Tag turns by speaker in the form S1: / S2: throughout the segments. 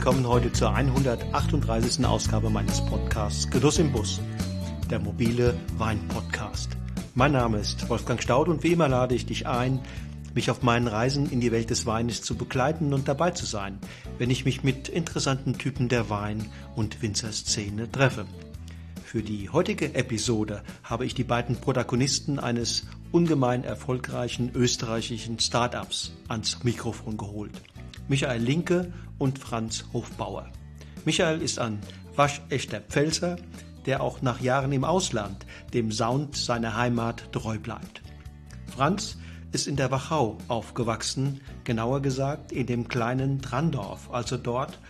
S1: willkommen heute zur 138. Ausgabe meines Podcasts Genuss im Bus, der mobile Wein-Podcast. Mein Name ist Wolfgang Staud und wie immer lade ich dich ein, mich auf meinen Reisen in die Welt des Weines zu begleiten und dabei zu sein, wenn ich mich mit interessanten Typen der Wein- und Winzerszene treffe. Für die heutige Episode habe ich die beiden Protagonisten eines ungemein erfolgreichen österreichischen Startups ans Mikrofon geholt. Michael Linke und Franz Hofbauer. Michael ist ein waschechter Pfälzer, der auch nach Jahren im Ausland dem Sound seiner Heimat treu bleibt. Franz ist in der Wachau aufgewachsen, genauer gesagt in dem kleinen Trandorf, also dort,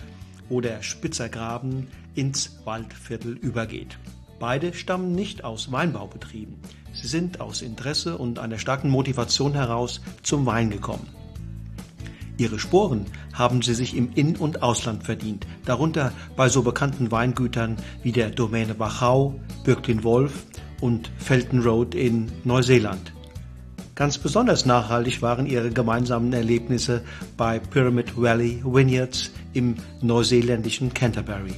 S1: wo der Spitzergraben ins Waldviertel übergeht. Beide stammen nicht aus Weinbaubetrieben. Sie sind aus Interesse und einer starken Motivation heraus zum Wein gekommen. Ihre Sporen haben sie sich im In- und Ausland verdient, darunter bei so bekannten Weingütern wie der Domäne Wachau, Birklin Wolf und Felton Road in Neuseeland. Ganz besonders nachhaltig waren ihre gemeinsamen Erlebnisse bei Pyramid Valley Vineyards im neuseeländischen Canterbury.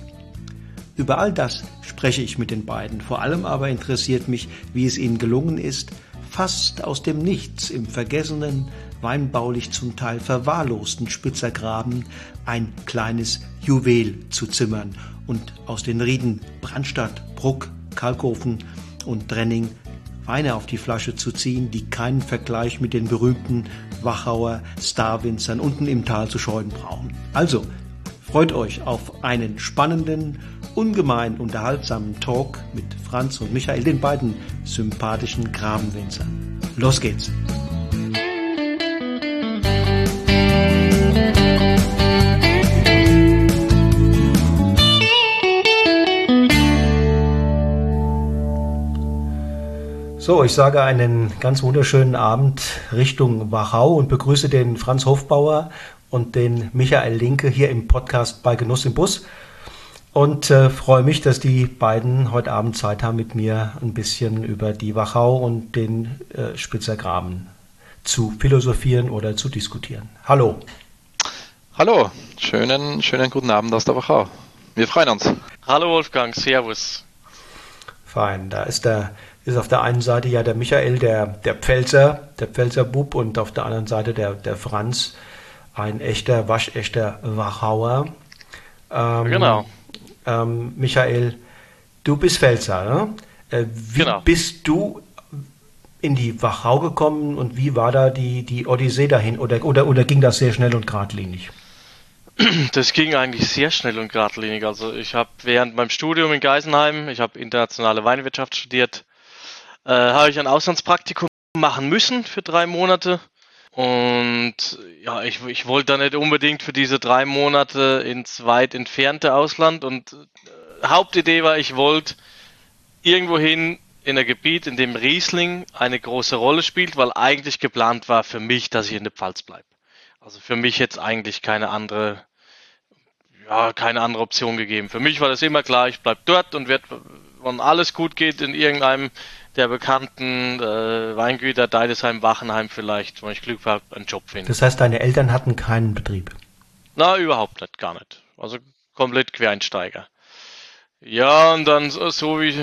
S1: Über all das spreche ich mit den beiden. Vor allem aber interessiert mich, wie es ihnen gelungen ist, fast aus dem Nichts im vergessenen, weinbaulich zum Teil verwahrlosten Spitzergraben ein kleines Juwel zu zimmern und aus den Rieden Brandstadt, Bruck, Kalkofen und Drenning Weine auf die Flasche zu ziehen, die keinen Vergleich mit den berühmten Wachauer Starwinzern unten im Tal zu scheuen brauchen. Also, freut euch auf einen spannenden, ungemein unterhaltsamen Talk mit Franz und Michael, den beiden sympathischen Grabenwinzern. Los geht's! So, ich sage einen ganz wunderschönen Abend Richtung Wachau und begrüße den Franz Hofbauer und den Michael Linke hier im Podcast bei Genuss im Bus und äh, freue mich, dass die beiden heute Abend Zeit haben, mit mir ein bisschen über die Wachau und den äh, Spitzergraben zu philosophieren oder zu diskutieren. Hallo.
S2: Hallo, schönen, schönen guten Abend aus der Wachau. Wir freuen uns.
S3: Hallo Wolfgang, Servus.
S1: Fein, da ist der ist auf der einen Seite ja der Michael, der, der Pfälzer, der Pfälzer Bub und auf der anderen Seite der, der Franz, ein echter, waschechter Wachauer.
S3: Ähm, genau.
S1: Ähm, Michael, du bist Pfälzer, ne? Äh, wie genau. bist du in die Wachau gekommen und wie war da die, die Odyssee dahin oder, oder, oder ging das sehr schnell und geradlinig?
S3: Das ging eigentlich sehr schnell und geradlinig. Also ich habe während meinem Studium in Geisenheim, ich habe internationale Weinwirtschaft studiert, äh, habe ich ein Auslandspraktikum machen müssen für drei Monate. Und ja, ich, ich wollte da nicht unbedingt für diese drei Monate ins weit entfernte Ausland. Und äh, Hauptidee war, ich wollte irgendwohin in ein Gebiet, in dem Riesling eine große Rolle spielt, weil eigentlich geplant war für mich, dass ich in der Pfalz bleibe. Also für mich jetzt eigentlich keine andere, ja, keine andere Option gegeben. Für mich war das immer klar, ich bleibe dort und werde, wenn alles gut geht, in irgendeinem der bekannten äh, Weingüter Deidesheim, Wachenheim vielleicht, wenn ich Glück habe, einen Job finden.
S1: Das heißt, deine Eltern hatten keinen Betrieb?
S3: Na, überhaupt nicht, gar nicht. Also komplett Quereinsteiger. Ja, und dann so wie ich,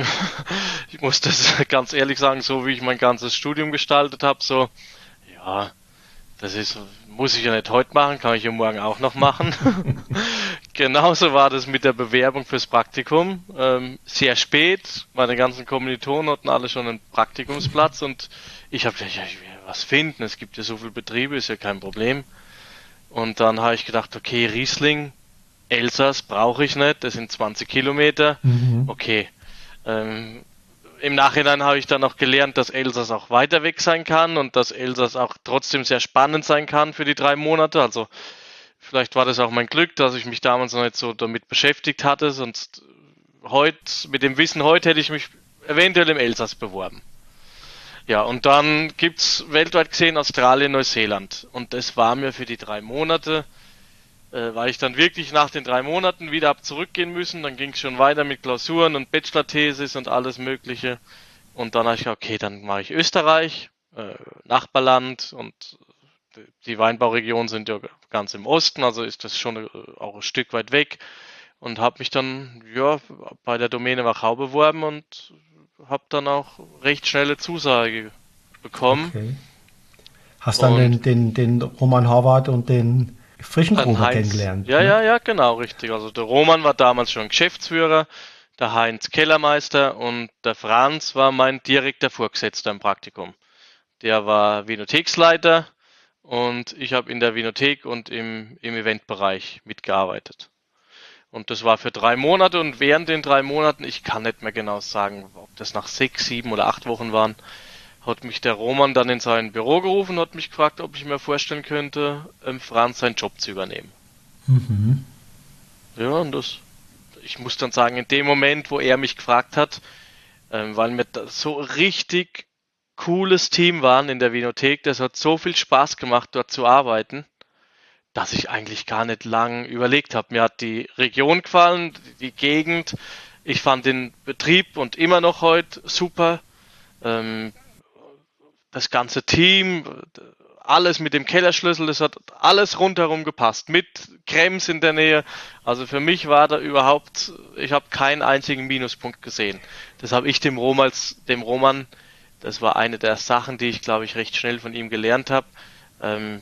S3: ich muss das ganz ehrlich sagen, so wie ich mein ganzes Studium gestaltet habe, so, ja, das ist, muss ich ja nicht heute machen, kann ich ja morgen auch noch machen. Genauso war das mit der Bewerbung fürs Praktikum. Ähm, sehr spät, meine ganzen Kommilitonen hatten alle schon einen Praktikumsplatz und ich habe gedacht, ja, ich will was finden, es gibt ja so viele Betriebe, ist ja kein Problem. Und dann habe ich gedacht, okay, Riesling, Elsass brauche ich nicht, das sind 20 Kilometer. Mhm. Okay. Ähm, Im Nachhinein habe ich dann auch gelernt, dass Elsass auch weiter weg sein kann und dass Elsass auch trotzdem sehr spannend sein kann für die drei Monate. Also Vielleicht war das auch mein Glück, dass ich mich damals noch nicht so damit beschäftigt hatte, sonst heute, mit dem Wissen heute hätte ich mich eventuell im Elsass beworben. Ja, und dann gibt's weltweit gesehen Australien, Neuseeland. Und das war mir für die drei Monate, äh, weil ich dann wirklich nach den drei Monaten wieder ab zurückgehen müssen. Dann ging es schon weiter mit Klausuren und Bachelor-Thesis und alles Mögliche. Und dann habe ich gesagt, okay, dann mache ich Österreich, äh, Nachbarland und die Weinbauregionen sind ja ganz im Osten, also ist das schon äh, auch ein Stück weit weg und habe mich dann ja bei der Domäne Wachau beworben und habe dann auch recht schnelle Zusage bekommen. Okay.
S1: Hast dann den, den, den Roman Horvath und den frischen Gruber kennengelernt.
S3: Ja, ne? ja, ja, genau, richtig. Also der Roman war damals schon Geschäftsführer, der Heinz Kellermeister und der Franz war mein direkter Vorgesetzter im Praktikum. Der war Vinotheksleiter und ich habe in der Vinothek und im, im Eventbereich mitgearbeitet. Und das war für drei Monate und während den drei Monaten, ich kann nicht mehr genau sagen, ob das nach sechs, sieben oder acht Wochen waren, hat mich der Roman dann in sein Büro gerufen und hat mich gefragt, ob ich mir vorstellen könnte, ähm, Franz seinen Job zu übernehmen. Mhm. Ja, und das, ich muss dann sagen, in dem Moment, wo er mich gefragt hat, ähm, weil wir so richtig cooles Team waren in der Vinothek, das hat so viel Spaß gemacht, dort zu arbeiten dass ich eigentlich gar nicht lang überlegt habe. Mir hat die Region gefallen, die Gegend. Ich fand den Betrieb und immer noch heute super. Ähm, das ganze Team, alles mit dem Kellerschlüssel, das hat alles rundherum gepasst. Mit Krems in der Nähe. Also für mich war da überhaupt, ich habe keinen einzigen Minuspunkt gesehen. Das habe ich dem Roman, dem Roman, das war eine der Sachen, die ich glaube ich recht schnell von ihm gelernt habe. Ähm,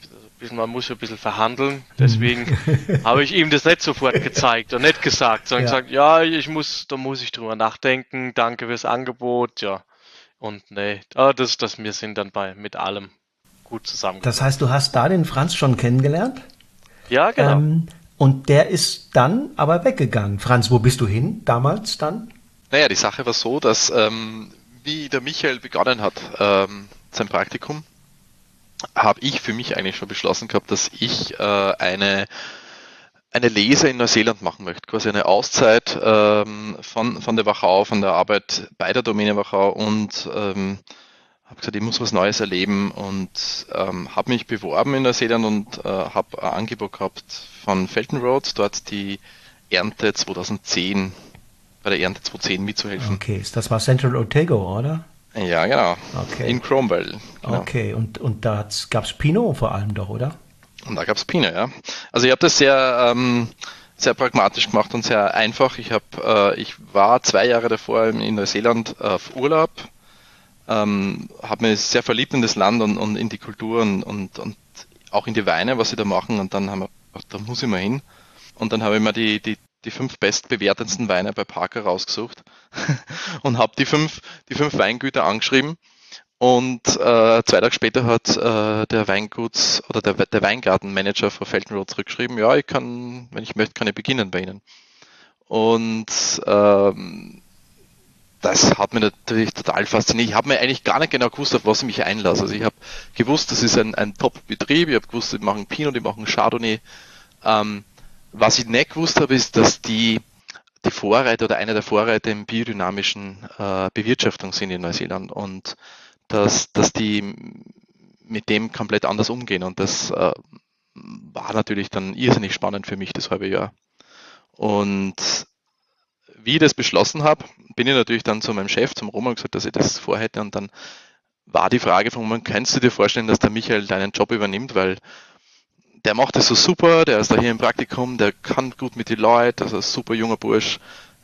S3: man muss ein bisschen verhandeln. Deswegen mhm. habe ich ihm das nicht sofort gezeigt und nicht gesagt, sondern ja. gesagt, ja, ich muss, da muss ich drüber nachdenken, danke fürs Angebot, ja. Und nee, ah, das, das, wir sind dann bei mit allem gut zusammen.
S1: Das heißt, du hast da den Franz schon kennengelernt?
S3: Ja, genau. Ähm,
S1: und der ist dann aber weggegangen. Franz, wo bist du hin damals dann?
S2: Naja, die Sache war so, dass ähm, wie der Michael begonnen hat, ähm, sein Praktikum, habe ich für mich eigentlich schon beschlossen gehabt, dass ich äh, eine eine Lese in Neuseeland machen möchte, quasi eine Auszeit ähm, von, von der Wachau, von der Arbeit bei der Domäne Wachau und ähm, habe gesagt, ich muss was Neues erleben und ähm, habe mich beworben in Neuseeland und äh, habe ein Angebot gehabt von Felton Road, dort die Ernte 2010, bei der Ernte 2010 mitzuhelfen.
S1: Okay, das war Central Otago, oder?
S2: Ja, genau. Okay. In Cromwell.
S1: Genau. Okay, und, und da gab es Pinot vor allem doch, oder?
S2: Und da gab es Pinot, ja. Also ich habe das sehr, ähm, sehr pragmatisch gemacht und sehr einfach. Ich, hab, äh, ich war zwei Jahre davor in Neuseeland auf Urlaub, ähm, habe mich sehr verliebt in das Land und, und in die Kultur und, und, und auch in die Weine, was sie da machen. Und dann haben wir, da muss ich mal hin. Und dann habe ich mir die, die die fünf bestbewertetsten Weine bei Parker rausgesucht und habe die fünf, die fünf Weingüter angeschrieben. Und äh, zwei Tage später hat äh, der Weinguts oder der, der Weingartenmanager von Felton Road zurückgeschrieben, ja, ich kann, wenn ich möchte, kann ich beginnen bei Ihnen. Und ähm, das hat mich natürlich total fasziniert. Ich habe mir eigentlich gar nicht genau gewusst, auf was ich mich einlasse. Also ich habe gewusst, das ist ein, ein Top-Betrieb, ich habe gewusst, die machen Pinot, die machen Chardonnay. Ähm, was ich nicht gewusst habe, ist, dass die, die Vorreiter oder einer der Vorreiter im biodynamischen äh, Bewirtschaftung sind in Neuseeland und dass, dass die mit dem komplett anders umgehen. Und das äh, war natürlich dann irrsinnig spannend für mich das halbe Jahr. Und wie ich das beschlossen habe, bin ich natürlich dann zu meinem Chef, zum Roman, gesagt, dass ich das vorhätte. Und dann war die Frage von man, kannst du dir vorstellen, dass der Michael deinen Job übernimmt, weil der macht es so super, der ist da hier im Praktikum, der kann gut mit den Leuten, also ein super junger Bursch.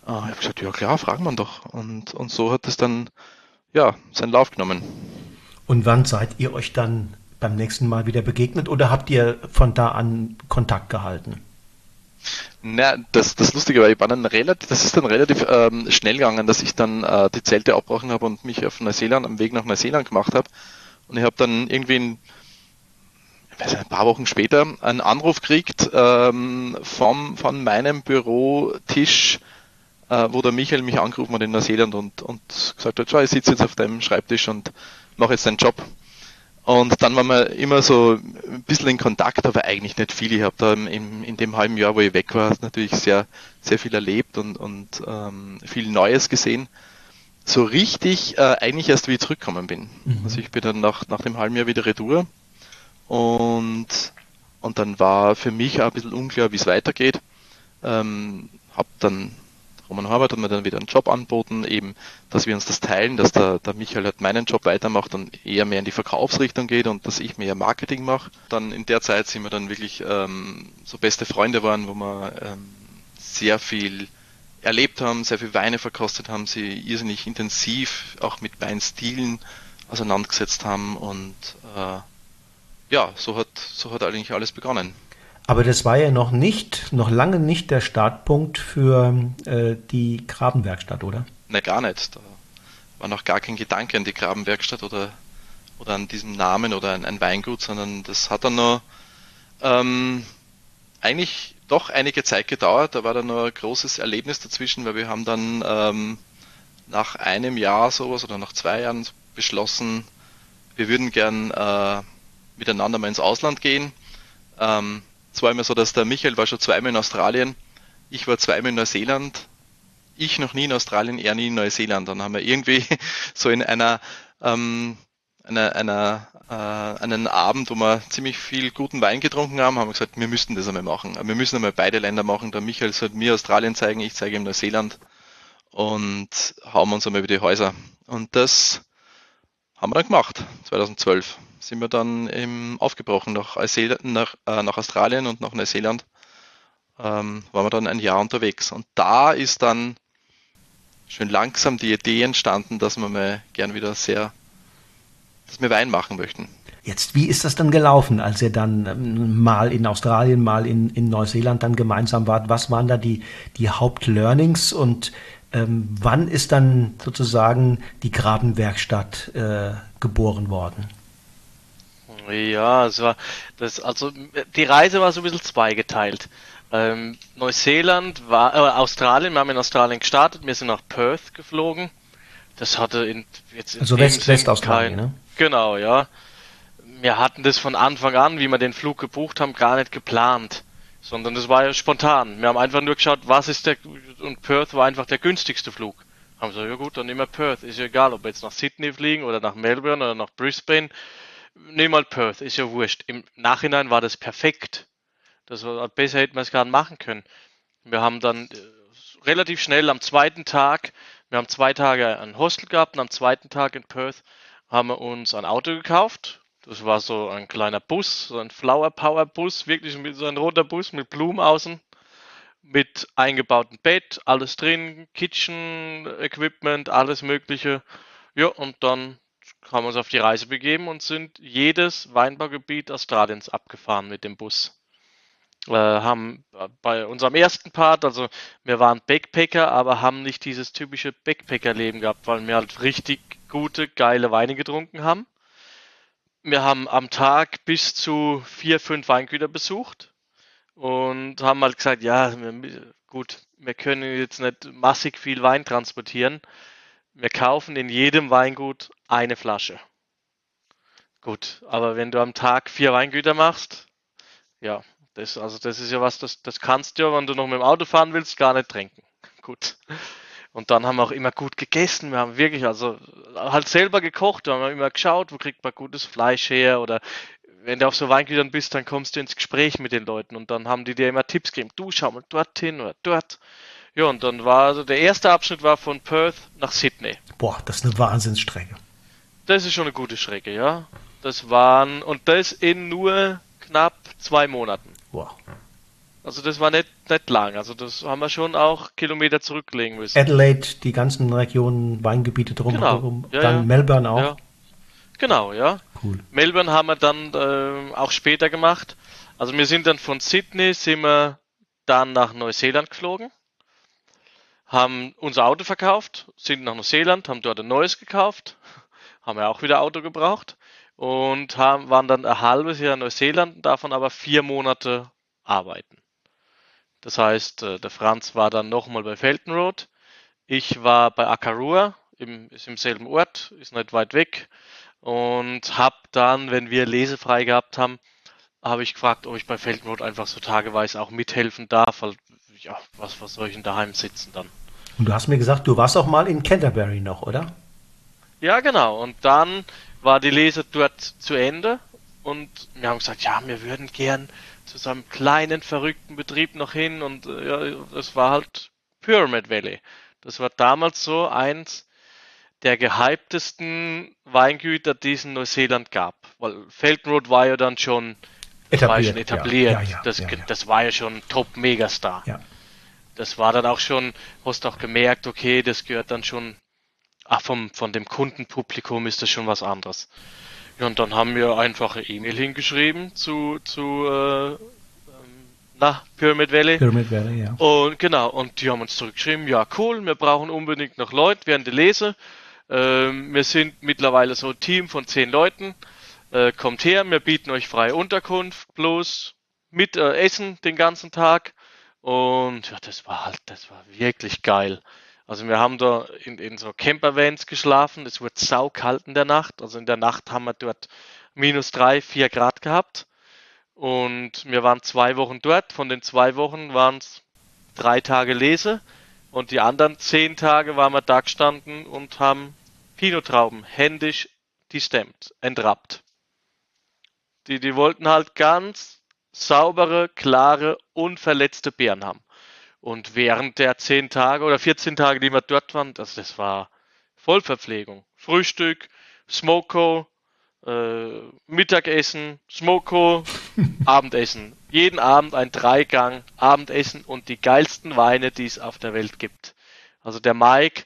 S2: Ah, ich habe gesagt, ja klar, fragen wir doch. Und, und so hat es dann ja seinen Lauf genommen.
S1: Und wann seid ihr euch dann beim nächsten Mal wieder begegnet oder habt ihr von da an Kontakt gehalten?
S2: Na, das, das Lustige war, ich war dann relativ, das ist dann relativ ähm, schnell gegangen, dass ich dann äh, die Zelte abgebrochen habe und mich auf Neuseeland, am Weg nach Neuseeland gemacht habe. Und ich habe dann irgendwie in ein paar Wochen später einen Anruf kriegt ähm, vom, von meinem Bürotisch, äh, wo der Michael mich angerufen hat in Neuseeland und, und gesagt hat, schau, ich sitze jetzt auf deinem Schreibtisch und mache jetzt deinen Job. Und dann waren wir immer so ein bisschen in Kontakt, aber eigentlich nicht viel. Ich habe da in, in dem halben Jahr, wo ich weg war, natürlich sehr, sehr viel erlebt und, und ähm, viel Neues gesehen. So richtig äh, eigentlich erst, wie ich zurückgekommen bin. Mhm. Also ich bin dann nach, nach dem halben Jahr wieder retour und, und dann war für mich auch ein bisschen unklar, wie es weitergeht. Ähm, hab dann Roman Horvath hat mir dann wieder einen Job anboten, eben, dass wir uns das teilen, dass der, der Michael halt meinen Job weitermacht und eher mehr in die Verkaufsrichtung geht und dass ich mehr Marketing mache. Dann in der Zeit sind wir dann wirklich ähm, so beste Freunde waren, wo wir ähm, sehr viel erlebt haben, sehr viel Weine verkostet haben, sie irrsinnig intensiv auch mit Weinstilen auseinandergesetzt haben und äh, ja, so hat, so hat eigentlich alles begonnen.
S1: Aber das war ja noch nicht, noch lange nicht der Startpunkt für äh, die Grabenwerkstatt, oder?
S2: Ne, gar nicht. Da war noch gar kein Gedanke an die Grabenwerkstatt oder, oder an diesem Namen oder ein, ein Weingut, sondern das hat dann noch ähm, eigentlich doch einige Zeit gedauert. Da war dann noch ein großes Erlebnis dazwischen, weil wir haben dann ähm, nach einem Jahr sowas oder nach zwei Jahren beschlossen, wir würden gern äh, miteinander mal ins Ausland gehen. Ähm, es war immer so, dass der Michael war schon zweimal in Australien, ich war zweimal in Neuseeland, ich noch nie in Australien, er nie in Neuseeland. Dann haben wir irgendwie so in einer, ähm, einer, einer äh, einen Abend, wo wir ziemlich viel guten Wein getrunken haben, haben wir gesagt, wir müssten das einmal machen. Wir müssen einmal beide Länder machen. Der Michael soll mir Australien zeigen, ich zeige ihm Neuseeland und hauen uns einmal über die Häuser. Und das haben wir dann gemacht, 2012 sind wir dann eben aufgebrochen nach, nach, äh, nach Australien und nach Neuseeland. Ähm, waren wir dann ein Jahr unterwegs. Und da ist dann schön langsam die Idee entstanden, dass wir mal gern wieder sehr, dass wir Wein machen möchten.
S1: Jetzt, wie ist das dann gelaufen, als ihr dann ähm, mal in Australien, mal in, in Neuseeland dann gemeinsam wart? Was waren da die, die Hauptlearnings und ähm, wann ist dann sozusagen die Grabenwerkstatt äh, geboren worden?
S3: Ja, es war das, also die Reise war so ein bisschen zweigeteilt. Ähm, Neuseeland war, äh, Australien, wir haben in Australien gestartet, wir sind nach Perth geflogen. Das hatte in,
S1: jetzt in Also West, Westaustralien, ne?
S3: Genau, ja. Wir hatten das von Anfang an, wie wir den Flug gebucht haben, gar nicht geplant. Sondern das war ja spontan. Wir haben einfach nur geschaut, was ist der, und Perth war einfach der günstigste Flug. Haben gesagt, ja gut, dann nehmen wir Perth. Ist ja egal, ob wir jetzt nach Sydney fliegen oder nach Melbourne oder nach Brisbane nehmen mal Perth, ist ja wurscht. Im Nachhinein war das perfekt. Das war, besser hätten wir es gar nicht machen können. Wir haben dann äh, relativ schnell am zweiten Tag, wir haben zwei Tage ein Hostel gehabt und am zweiten Tag in Perth haben wir uns ein Auto gekauft. Das war so ein kleiner Bus, so ein Flower Power Bus, wirklich so ein roter Bus mit Blumen außen, mit eingebautem Bett, alles drin, Kitchen Equipment, alles Mögliche. Ja, und dann haben uns auf die Reise begeben und sind jedes Weinbaugebiet Australiens abgefahren mit dem Bus. Äh, haben bei unserem ersten Part, also wir waren Backpacker, aber haben nicht dieses typische Backpacker-Leben gehabt, weil wir halt richtig gute, geile Weine getrunken haben. Wir haben am Tag bis zu vier, fünf Weingüter besucht und haben halt gesagt, ja, gut, wir können jetzt nicht massig viel Wein transportieren, wir kaufen in jedem Weingut eine Flasche. Gut, aber wenn du am Tag vier Weingüter machst, ja, das, also das ist ja was, das, das kannst du ja, wenn du noch mit dem Auto fahren willst, gar nicht trinken. Gut. Und dann haben wir auch immer gut gegessen. Wir haben wirklich, also halt selber gekocht. Wir haben immer geschaut, wo kriegt man gutes Fleisch her oder wenn du auf so Weingütern bist, dann kommst du ins Gespräch mit den Leuten und dann haben die dir immer Tipps gegeben. Du schau mal dorthin oder dort. Ja, und dann war also der erste Abschnitt war von Perth nach Sydney.
S1: Boah, das ist eine Wahnsinnsstrecke.
S3: Das ist schon eine gute Strecke, ja. Das waren, und das in nur knapp zwei Monaten.
S1: Boah.
S3: Also das war nicht, nicht lang. Also das haben wir schon auch Kilometer zurücklegen müssen.
S1: Adelaide, die ganzen Regionen, Weingebiete drumherum. Genau. Ja, dann ja. Melbourne auch. Ja.
S3: Genau, ja. Cool. Melbourne haben wir dann äh, auch später gemacht. Also wir sind dann von Sydney, sind wir dann nach Neuseeland geflogen haben unser Auto verkauft, sind nach Neuseeland, haben dort ein neues gekauft, haben ja auch wieder Auto gebraucht und haben, waren dann ein halbes Jahr in Neuseeland, davon aber vier Monate arbeiten. Das heißt, äh, der Franz war dann nochmal bei Felton Road, ich war bei Akarua, im, ist im selben Ort, ist nicht weit weg und habe dann, wenn wir lesefrei gehabt haben, habe ich gefragt, ob ich bei Felton Road einfach so tageweise auch mithelfen darf, weil ja, was, was soll ich denn daheim sitzen dann?
S1: Und du hast mir gesagt, du warst auch mal in Canterbury noch, oder?
S3: Ja, genau. Und dann war die Lese dort zu Ende und wir haben gesagt, ja, wir würden gern zu so einem kleinen, verrückten Betrieb noch hin und äh, ja, es war halt Pyramid Valley. Das war damals so eins der gehyptesten Weingüter, die es in Neuseeland gab. Weil Feltenroad war ja dann schon etabliert. War schon etabliert. Ja, ja, ja, das, das, war ja schon Top-Megastar. Das war dann auch schon, hast auch gemerkt, okay, das gehört dann schon, ach, vom, von dem Kundenpublikum ist das schon was anderes. Ja, und dann haben wir einfach eine E-Mail hingeschrieben zu, zu äh, ähm, na, Pyramid Valley.
S1: Pyramid Valley, ja.
S3: Und genau, und die haben uns zurückgeschrieben, ja cool, wir brauchen unbedingt noch Leute während der Lese. Ähm, wir sind mittlerweile so ein Team von zehn Leuten. Äh, kommt her, wir bieten euch freie Unterkunft, bloß mit äh, Essen den ganzen Tag. Und ja, das war halt, das war wirklich geil. Also wir haben da in, in so Campervans geschlafen. Es wurde saukalt in der Nacht. Also in der Nacht haben wir dort minus drei, vier Grad gehabt. Und wir waren zwei Wochen dort. Von den zwei Wochen waren es drei Tage Lese. Und die anderen zehn Tage waren wir da gestanden und haben Pinotrauben händisch gestemmt, entrappt. Die, die wollten halt ganz saubere, klare, unverletzte Beeren haben. Und während der 10 Tage oder 14 Tage, die wir dort waren, das, das war Vollverpflegung. Frühstück, Smoko, äh, Mittagessen, Smoko, Abendessen. Jeden Abend ein Dreigang Abendessen und die geilsten Weine, die es auf der Welt gibt. Also der Mike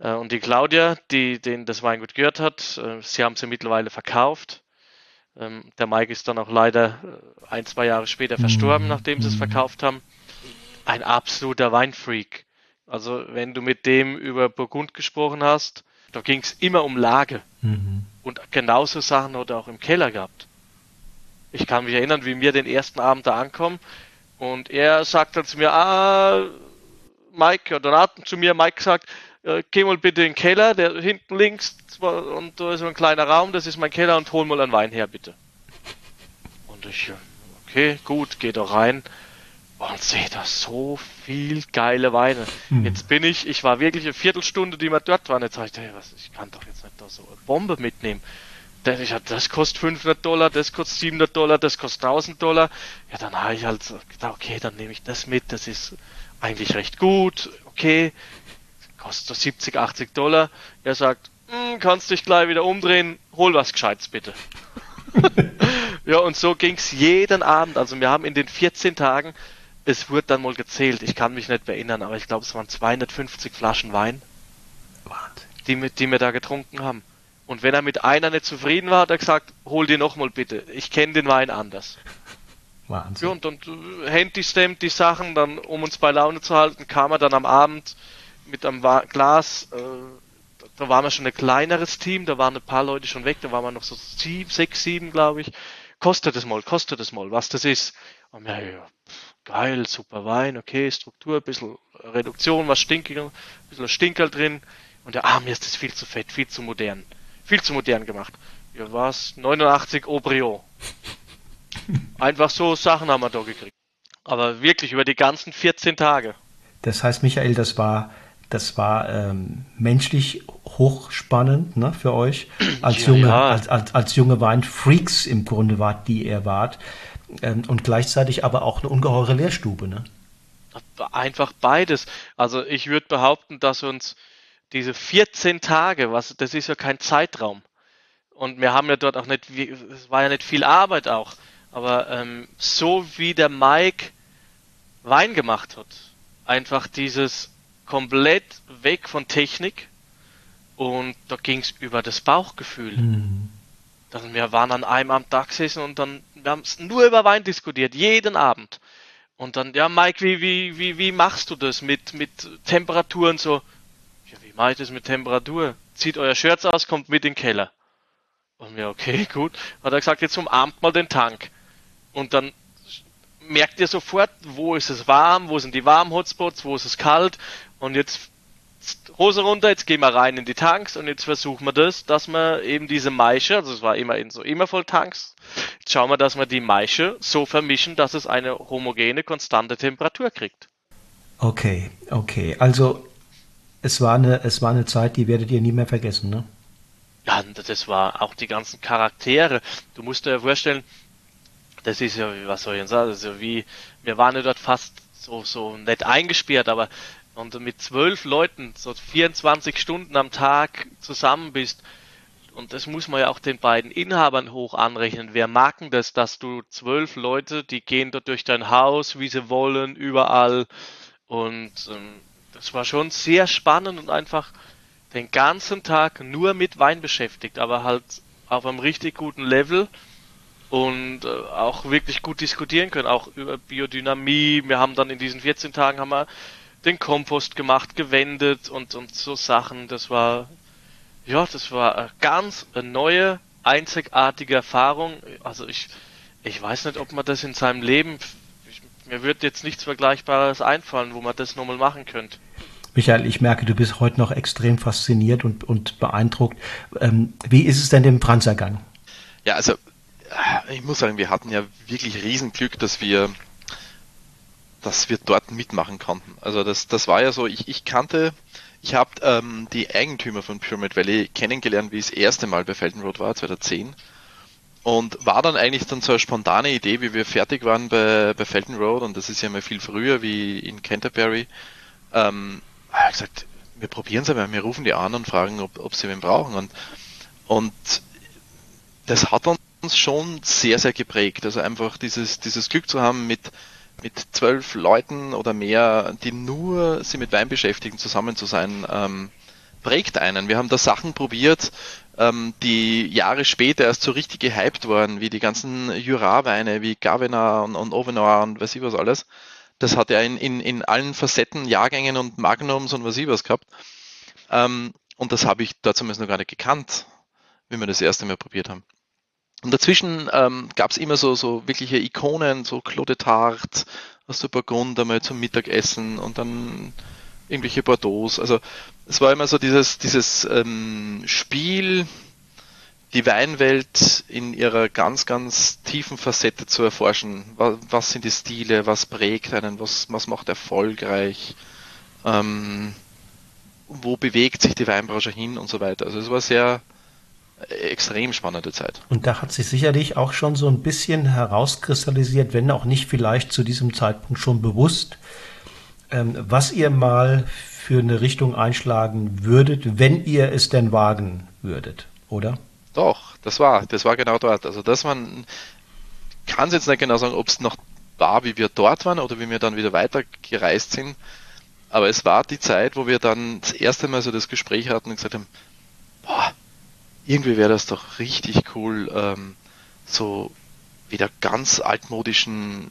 S3: äh, und die Claudia, die den das Weingut gehört hat, äh, sie haben sie mittlerweile verkauft. Ähm, der Mike ist dann auch leider äh, ein, zwei Jahre später verstorben, mhm. nachdem sie es mhm. verkauft haben ein absoluter Weinfreak. Also wenn du mit dem über Burgund gesprochen hast, da ging es immer um Lage. Mhm. Und genauso Sachen hat er auch im Keller gehabt. Ich kann mich erinnern, wie wir den ersten Abend da ankommen und er sagt dann zu mir, ah, Mike, oder hat zu mir Mike gesagt, äh, geh mal bitte in den Keller, der hinten links und da ist so ein kleiner Raum, das ist mein Keller und hol mal einen Wein her, bitte. Und ich, okay, gut, geh doch rein und sehe da so viel geile Weine. Hm. Jetzt bin ich, ich war wirklich eine Viertelstunde, die wir dort waren. Jetzt habe ich gedacht, hey, was, ich kann doch jetzt nicht da so eine Bombe mitnehmen. Denn ich hatte, das kostet 500 Dollar, das kostet 700 Dollar, das kostet 1000 Dollar. Ja, dann habe ich halt gedacht, okay, dann nehme ich das mit. Das ist eigentlich recht gut. Okay, kostet so 70, 80 Dollar. Er sagt, hm, kannst dich gleich wieder umdrehen, hol was Gescheites bitte. ja, und so ging's jeden Abend. Also wir haben in den 14 Tagen es wurde dann mal gezählt, ich kann mich nicht erinnern, aber ich glaube, es waren 250 Flaschen Wein, die, die wir da getrunken haben. Und wenn er mit einer nicht zufrieden war, hat er gesagt, hol dir nochmal bitte, ich kenne den Wein anders. Wahnsinn. Ja, und dann äh, Handy-Stamp die Sachen, dann um uns bei Laune zu halten, kam er dann am Abend mit einem Glas, äh, da waren wir schon ein kleineres Team, da waren ein paar Leute schon weg, da waren wir noch so sieben, sechs, sieben, glaube ich. Kostet es mal, kostet es mal, was das ist. Und ja, ja, geil, super Wein, okay, Struktur, bisschen Reduktion, was stinkiger, bisschen Stinkerl drin. Und der, ah, mir ist das viel zu fett, viel zu modern. Viel zu modern gemacht. Ja, was? 89 Aubryon. Einfach so Sachen haben wir da gekriegt. Aber wirklich über die ganzen 14 Tage.
S1: Das heißt, Michael, das war, das war ähm, menschlich hochspannend ne, für euch. Als ja, junge, ja. Als, als, als junge Weinfreaks im Grunde wart, die ihr wart. Ähm, und gleichzeitig aber auch eine ungeheure Lehrstube, ne?
S3: Einfach beides. Also ich würde behaupten, dass uns diese 14 Tage, was, das ist ja kein Zeitraum. Und wir haben ja dort auch nicht, es war ja nicht viel Arbeit auch. Aber ähm, so wie der Mike Wein gemacht hat, einfach dieses komplett weg von Technik und da ging es über das Bauchgefühl. Mhm. Dann, wir waren an einem am Tag gesessen und dann, wir haben nur über Wein diskutiert, jeden Abend. Und dann, ja, Mike, wie, wie, wie, wie machst du das mit, mit Temperaturen so? Ja, wie mache ich das mit Temperatur? Zieht euer Shirt aus, kommt mit in den Keller. Und mir, okay, gut. Hat er gesagt, jetzt umarmt mal den Tank. Und dann merkt ihr sofort, wo ist es warm, wo sind die warmen Hotspots, wo ist es kalt. Und jetzt Hose runter, jetzt gehen wir rein in die Tanks und jetzt versuchen wir das, dass wir eben diese Maische, also es war immer in so immer voll Tanks, jetzt schauen wir, dass wir die Maische so vermischen, dass es eine homogene, konstante Temperatur kriegt.
S1: Okay, okay. Also es war eine, es war eine Zeit, die werdet ihr nie mehr vergessen, ne?
S3: Ja, das war auch die ganzen Charaktere. Du musst dir ja vorstellen, das ist ja, was soll ich denn sagen, also wie, wir waren ja dort fast so, so nett eingesperrt, aber und mit zwölf Leuten so 24 Stunden am Tag zusammen bist, und das muss man ja auch den beiden Inhabern hoch anrechnen. Wer mag denn das, dass du zwölf Leute, die gehen dort durch dein Haus, wie sie wollen, überall. Und ähm, das war schon sehr spannend und einfach den ganzen Tag nur mit Wein beschäftigt, aber halt auf einem richtig guten Level und äh, auch wirklich gut diskutieren können, auch über Biodynamie. Wir haben dann in diesen 14 Tagen haben wir den Kompost gemacht, gewendet und, und so Sachen. Das war, ja, das war eine ganz neue, einzigartige Erfahrung. Also ich, ich weiß nicht, ob man das in seinem Leben, ich, mir wird jetzt nichts Vergleichbares einfallen, wo man das nochmal machen könnte.
S1: Michael, ich merke, du bist heute noch extrem fasziniert und, und beeindruckt. Ähm, wie ist es denn dem Franz ergangen?
S2: Ja, also ich muss sagen, wir hatten ja wirklich Riesenglück, dass wir dass wir dort mitmachen konnten. Also das, das war ja so, ich, ich kannte, ich habe ähm, die Eigentümer von Pyramid Valley kennengelernt, wie ich das erste Mal bei Felton Road war, 2010. Und war dann eigentlich dann so eine spontane Idee, wie wir fertig waren bei, bei Felton Road, und das ist ja mal viel früher wie in Canterbury, ähm, habe gesagt, wir probieren es einmal, wir rufen die an und fragen, ob, ob sie wen brauchen. Und, und das hat uns schon sehr, sehr geprägt. Also einfach dieses, dieses Glück zu haben, mit, mit zwölf Leuten oder mehr, die nur sich mit Wein beschäftigen, zusammen zu sein, ähm, prägt einen. Wir haben da Sachen probiert, ähm, die Jahre später erst so richtig gehypt waren, wie die ganzen Jura-Weine, wie Gavena und, und Ovenoir und weiß ich was alles. Das hat er in, in, in allen Facetten, Jahrgängen und Magnums und was ich was gehabt. Ähm, und das habe ich da zumindest noch gar nicht gekannt, wie wir das erste Mal probiert haben. Und dazwischen ähm, gab es immer so, so wirkliche Ikonen, so Claude Tart aus der Burgund einmal zum Mittagessen und dann irgendwelche Bordeaux. Also es war immer so dieses, dieses ähm, Spiel, die Weinwelt in ihrer ganz, ganz tiefen Facette zu erforschen. Was, was sind die Stile, was prägt einen, was, was macht erfolgreich, ähm, wo bewegt sich die Weinbranche hin und so weiter. Also es war sehr, extrem spannende Zeit.
S1: Und da hat sich sicherlich auch schon so ein bisschen herauskristallisiert, wenn auch nicht vielleicht zu diesem Zeitpunkt schon bewusst, ähm, was ihr mal für eine Richtung einschlagen würdet, wenn ihr es denn wagen würdet, oder?
S2: Doch, das war, das war genau dort. Also das man kann es jetzt nicht genau sagen, ob es noch war, wie wir dort waren oder wie wir dann wieder weitergereist sind. Aber es war die Zeit, wo wir dann das erste Mal so das Gespräch hatten und gesagt haben, boah, irgendwie wäre das doch richtig cool, ähm, so wieder ganz altmodischen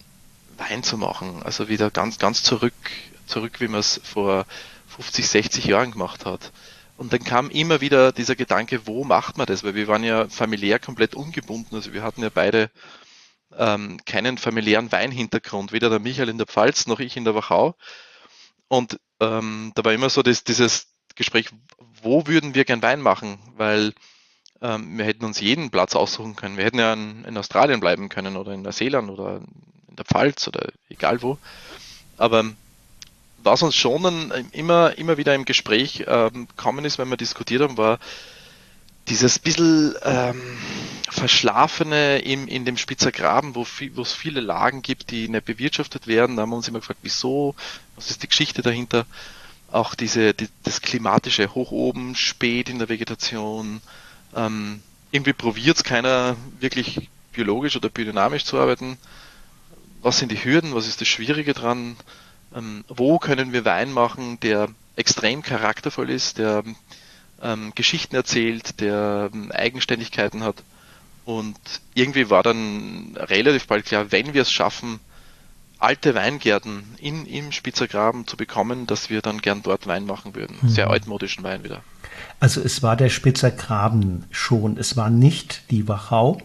S2: Wein zu machen. Also wieder ganz, ganz zurück, zurück, wie man es vor 50, 60 Jahren gemacht hat. Und dann kam immer wieder dieser Gedanke, wo macht man das? Weil wir waren ja familiär komplett ungebunden. Also wir hatten ja beide ähm, keinen familiären Weinhintergrund, weder der Michael in der Pfalz noch ich in der Wachau. Und ähm, da war immer so das, dieses Gespräch, wo würden wir gern Wein machen? Weil ähm, wir hätten uns jeden Platz aussuchen können. Wir hätten ja in, in, Australien bleiben können oder in Neuseeland oder in der Pfalz oder egal wo. Aber was uns schon immer, immer wieder im Gespräch ähm, gekommen ist, wenn wir diskutiert haben, war dieses bisschen ähm, Verschlafene im, in dem Spitzer Graben, wo es viele Lagen gibt, die nicht bewirtschaftet werden. Da haben wir uns immer gefragt, wieso, was ist die Geschichte dahinter? Auch diese, die, das klimatische hoch oben, spät in der Vegetation, ähm, irgendwie probiert es keiner wirklich biologisch oder biodynamisch zu arbeiten. Was sind die Hürden? Was ist das Schwierige dran? Ähm, wo können wir Wein machen, der extrem charaktervoll ist, der ähm, Geschichten erzählt, der ähm, Eigenständigkeiten hat? Und irgendwie war dann relativ bald klar, wenn wir es schaffen, alte Weingärten in, im Spitzergraben zu bekommen, dass wir dann gern dort Wein machen würden. Mhm. Sehr altmodischen Wein wieder.
S1: Also es war der Spitzer Graben schon, es war nicht die Wachau.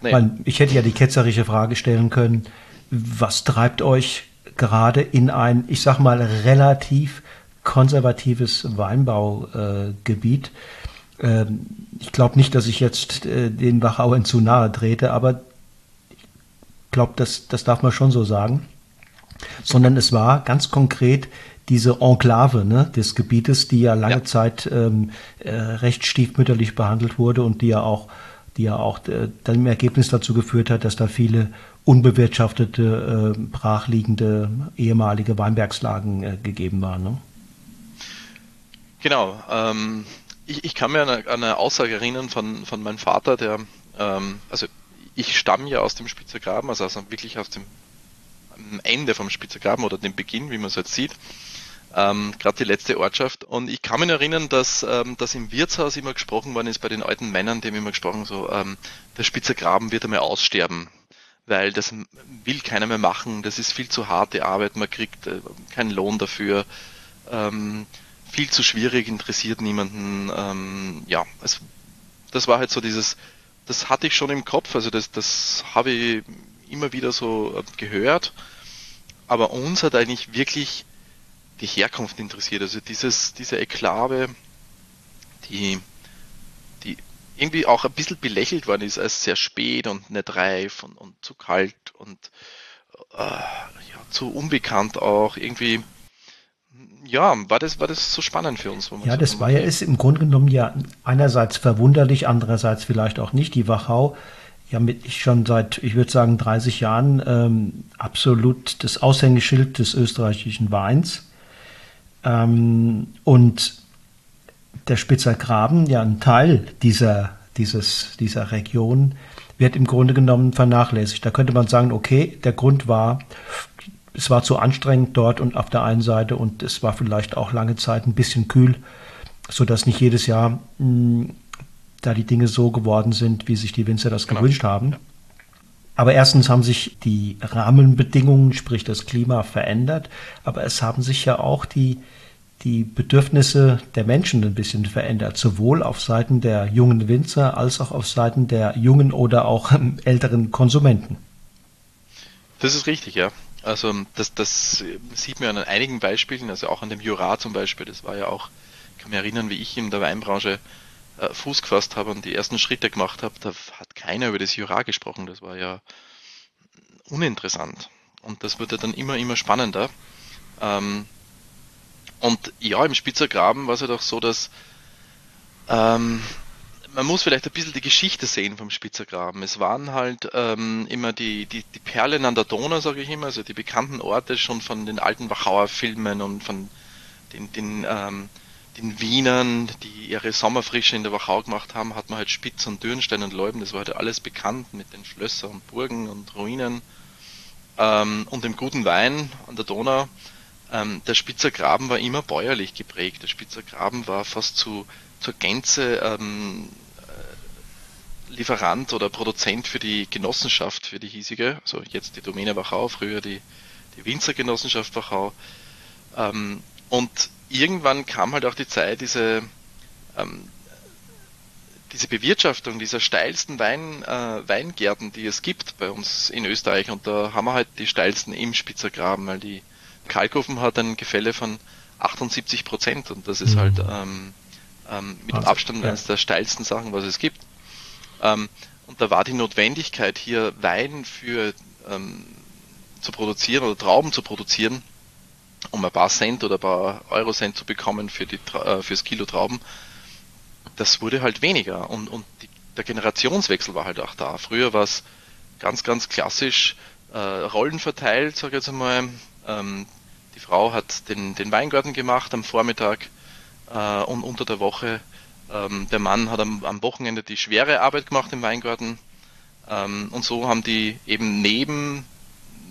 S1: Nee. Weil ich hätte ja die ketzerische Frage stellen können, was treibt euch gerade in ein, ich sag mal, relativ konservatives Weinbaugebiet? Äh, ich glaube nicht, dass ich jetzt äh, den Wachauern zu nahe trete, aber glaube, das, das darf man schon so sagen. Sondern es war ganz konkret diese Enklave ne, des Gebietes, die ja lange ja. Zeit ähm, äh, recht stiefmütterlich behandelt wurde und die ja auch die ja auch äh, dann im Ergebnis dazu geführt hat, dass da viele unbewirtschaftete, äh, brachliegende ehemalige Weinbergslagen äh, gegeben waren. Ne?
S2: Genau. Ähm, ich, ich, kann mir an eine, an eine, Aussage erinnern von, von meinem Vater, der, ähm, also ich stamme ja aus dem Spitzergraben, also, also wirklich aus dem Ende vom Spitzergraben oder dem Beginn, wie man es jetzt sieht. Ähm, Gerade die letzte Ortschaft. Und ich kann mich erinnern, dass, ähm, dass im Wirtshaus immer gesprochen worden ist bei den alten Männern, die haben immer gesprochen, so, ähm, der Spitzergraben wird einmal aussterben, weil das will keiner mehr machen, das ist viel zu harte Arbeit, man kriegt äh, keinen Lohn dafür, ähm, viel zu schwierig, interessiert niemanden. Ähm, ja, es, das war halt so dieses, das hatte ich schon im Kopf, also das, das habe ich immer wieder so äh, gehört. Aber uns hat eigentlich wirklich die Herkunft interessiert. Also dieses, diese Exklave, die, die irgendwie auch ein bisschen belächelt worden ist als sehr spät und nicht reif und, und zu kalt und äh, ja, zu unbekannt auch. Irgendwie, ja, war das, war das so spannend für uns?
S1: ja, das war ja ist im Grunde genommen ja einerseits verwunderlich, andererseits vielleicht auch nicht. Die Wachau ja mit ich schon seit, ich würde sagen, 30 Jahren ähm, absolut das Aushängeschild des österreichischen Weins. Ähm, und der Spitzer Graben, ja ein Teil dieser, dieses, dieser Region, wird im Grunde genommen vernachlässigt. Da könnte man sagen, okay, der Grund war, es war zu anstrengend dort und auf der einen Seite und es war vielleicht auch lange Zeit ein bisschen kühl, sodass nicht jedes Jahr mh, hm, da die Dinge so geworden sind, wie sich die Winzer das genau. gewünscht haben. Aber erstens haben sich die Rahmenbedingungen, sprich das Klima, verändert. Aber es haben sich ja auch die, die Bedürfnisse der Menschen ein bisschen verändert, sowohl auf Seiten der jungen Winzer als auch auf Seiten der jungen oder auch älteren Konsumenten.
S2: Das ist richtig, ja. Also das, das sieht man an einigen Beispielen, also auch an dem Jura zum Beispiel, das war ja auch, ich kann mich erinnern, wie ich in der Weinbranche äh, Fuß gefasst habe und die ersten Schritte gemacht habe, da hat keiner über das Jura gesprochen. Das war ja uninteressant. Und das wurde dann immer, immer spannender. Ähm, und ja, im Spitzergraben war es halt auch so, dass ähm, man muss vielleicht ein bisschen die Geschichte sehen vom Spitzergraben. Es waren halt ähm, immer die, die, die Perlen an der Donau, sage ich immer, also die bekannten Orte schon von den alten Wachauer Filmen und von den, den ähm, den Wienern, die ihre Sommerfrische in der Wachau gemacht haben, hat man halt Spitz und Dürnstein und Leuben, das war halt alles bekannt mit den Schlössern und Burgen und Ruinen ähm, und dem guten Wein an der Donau. Ähm, der Spitzer Graben war immer bäuerlich geprägt. Der Spitzer Graben war fast zu, zur Gänze ähm, äh, Lieferant oder Produzent für die Genossenschaft, für die hiesige, also jetzt die Domäne Wachau, früher die, die Winzergenossenschaft Wachau. Ähm, und irgendwann kam halt auch die Zeit, diese, ähm, diese Bewirtschaftung dieser steilsten Wein, äh, Weingärten, die es gibt bei uns in Österreich. Und da haben wir halt die steilsten im Spitzergraben, weil die Kalkofen hat ein Gefälle von 78 Prozent und das ist halt mhm. ähm, ähm, mit dem Abstand ja. eines der steilsten Sachen, was es gibt. Ähm, und da war die Notwendigkeit, hier Wein für ähm, zu produzieren oder Trauben zu produzieren, um ein paar Cent oder ein paar Eurocent zu bekommen für die, äh, fürs Kilo Trauben, das wurde halt weniger und, und die, der Generationswechsel war halt auch da. Früher war es ganz, ganz klassisch äh, Rollen verteilt, sage ich jetzt einmal. Ähm, die Frau hat den, den Weingarten gemacht am Vormittag äh, und unter der Woche. Ähm, der Mann hat am, am, Wochenende die schwere Arbeit gemacht im Weingarten. Ähm, und so haben die eben neben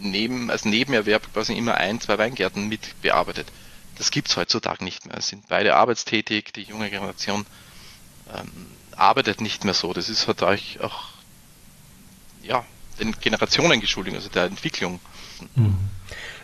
S2: neben, als Nebenerwerb quasi immer ein, zwei Weingärten mitbearbeitet. Das gibt es heutzutage nicht mehr. Es sind beide arbeitstätig, die junge Generation ähm, arbeitet nicht mehr so. Das ist halt auch ja, den Generationen geschuldet, also der Entwicklung.
S1: Mhm.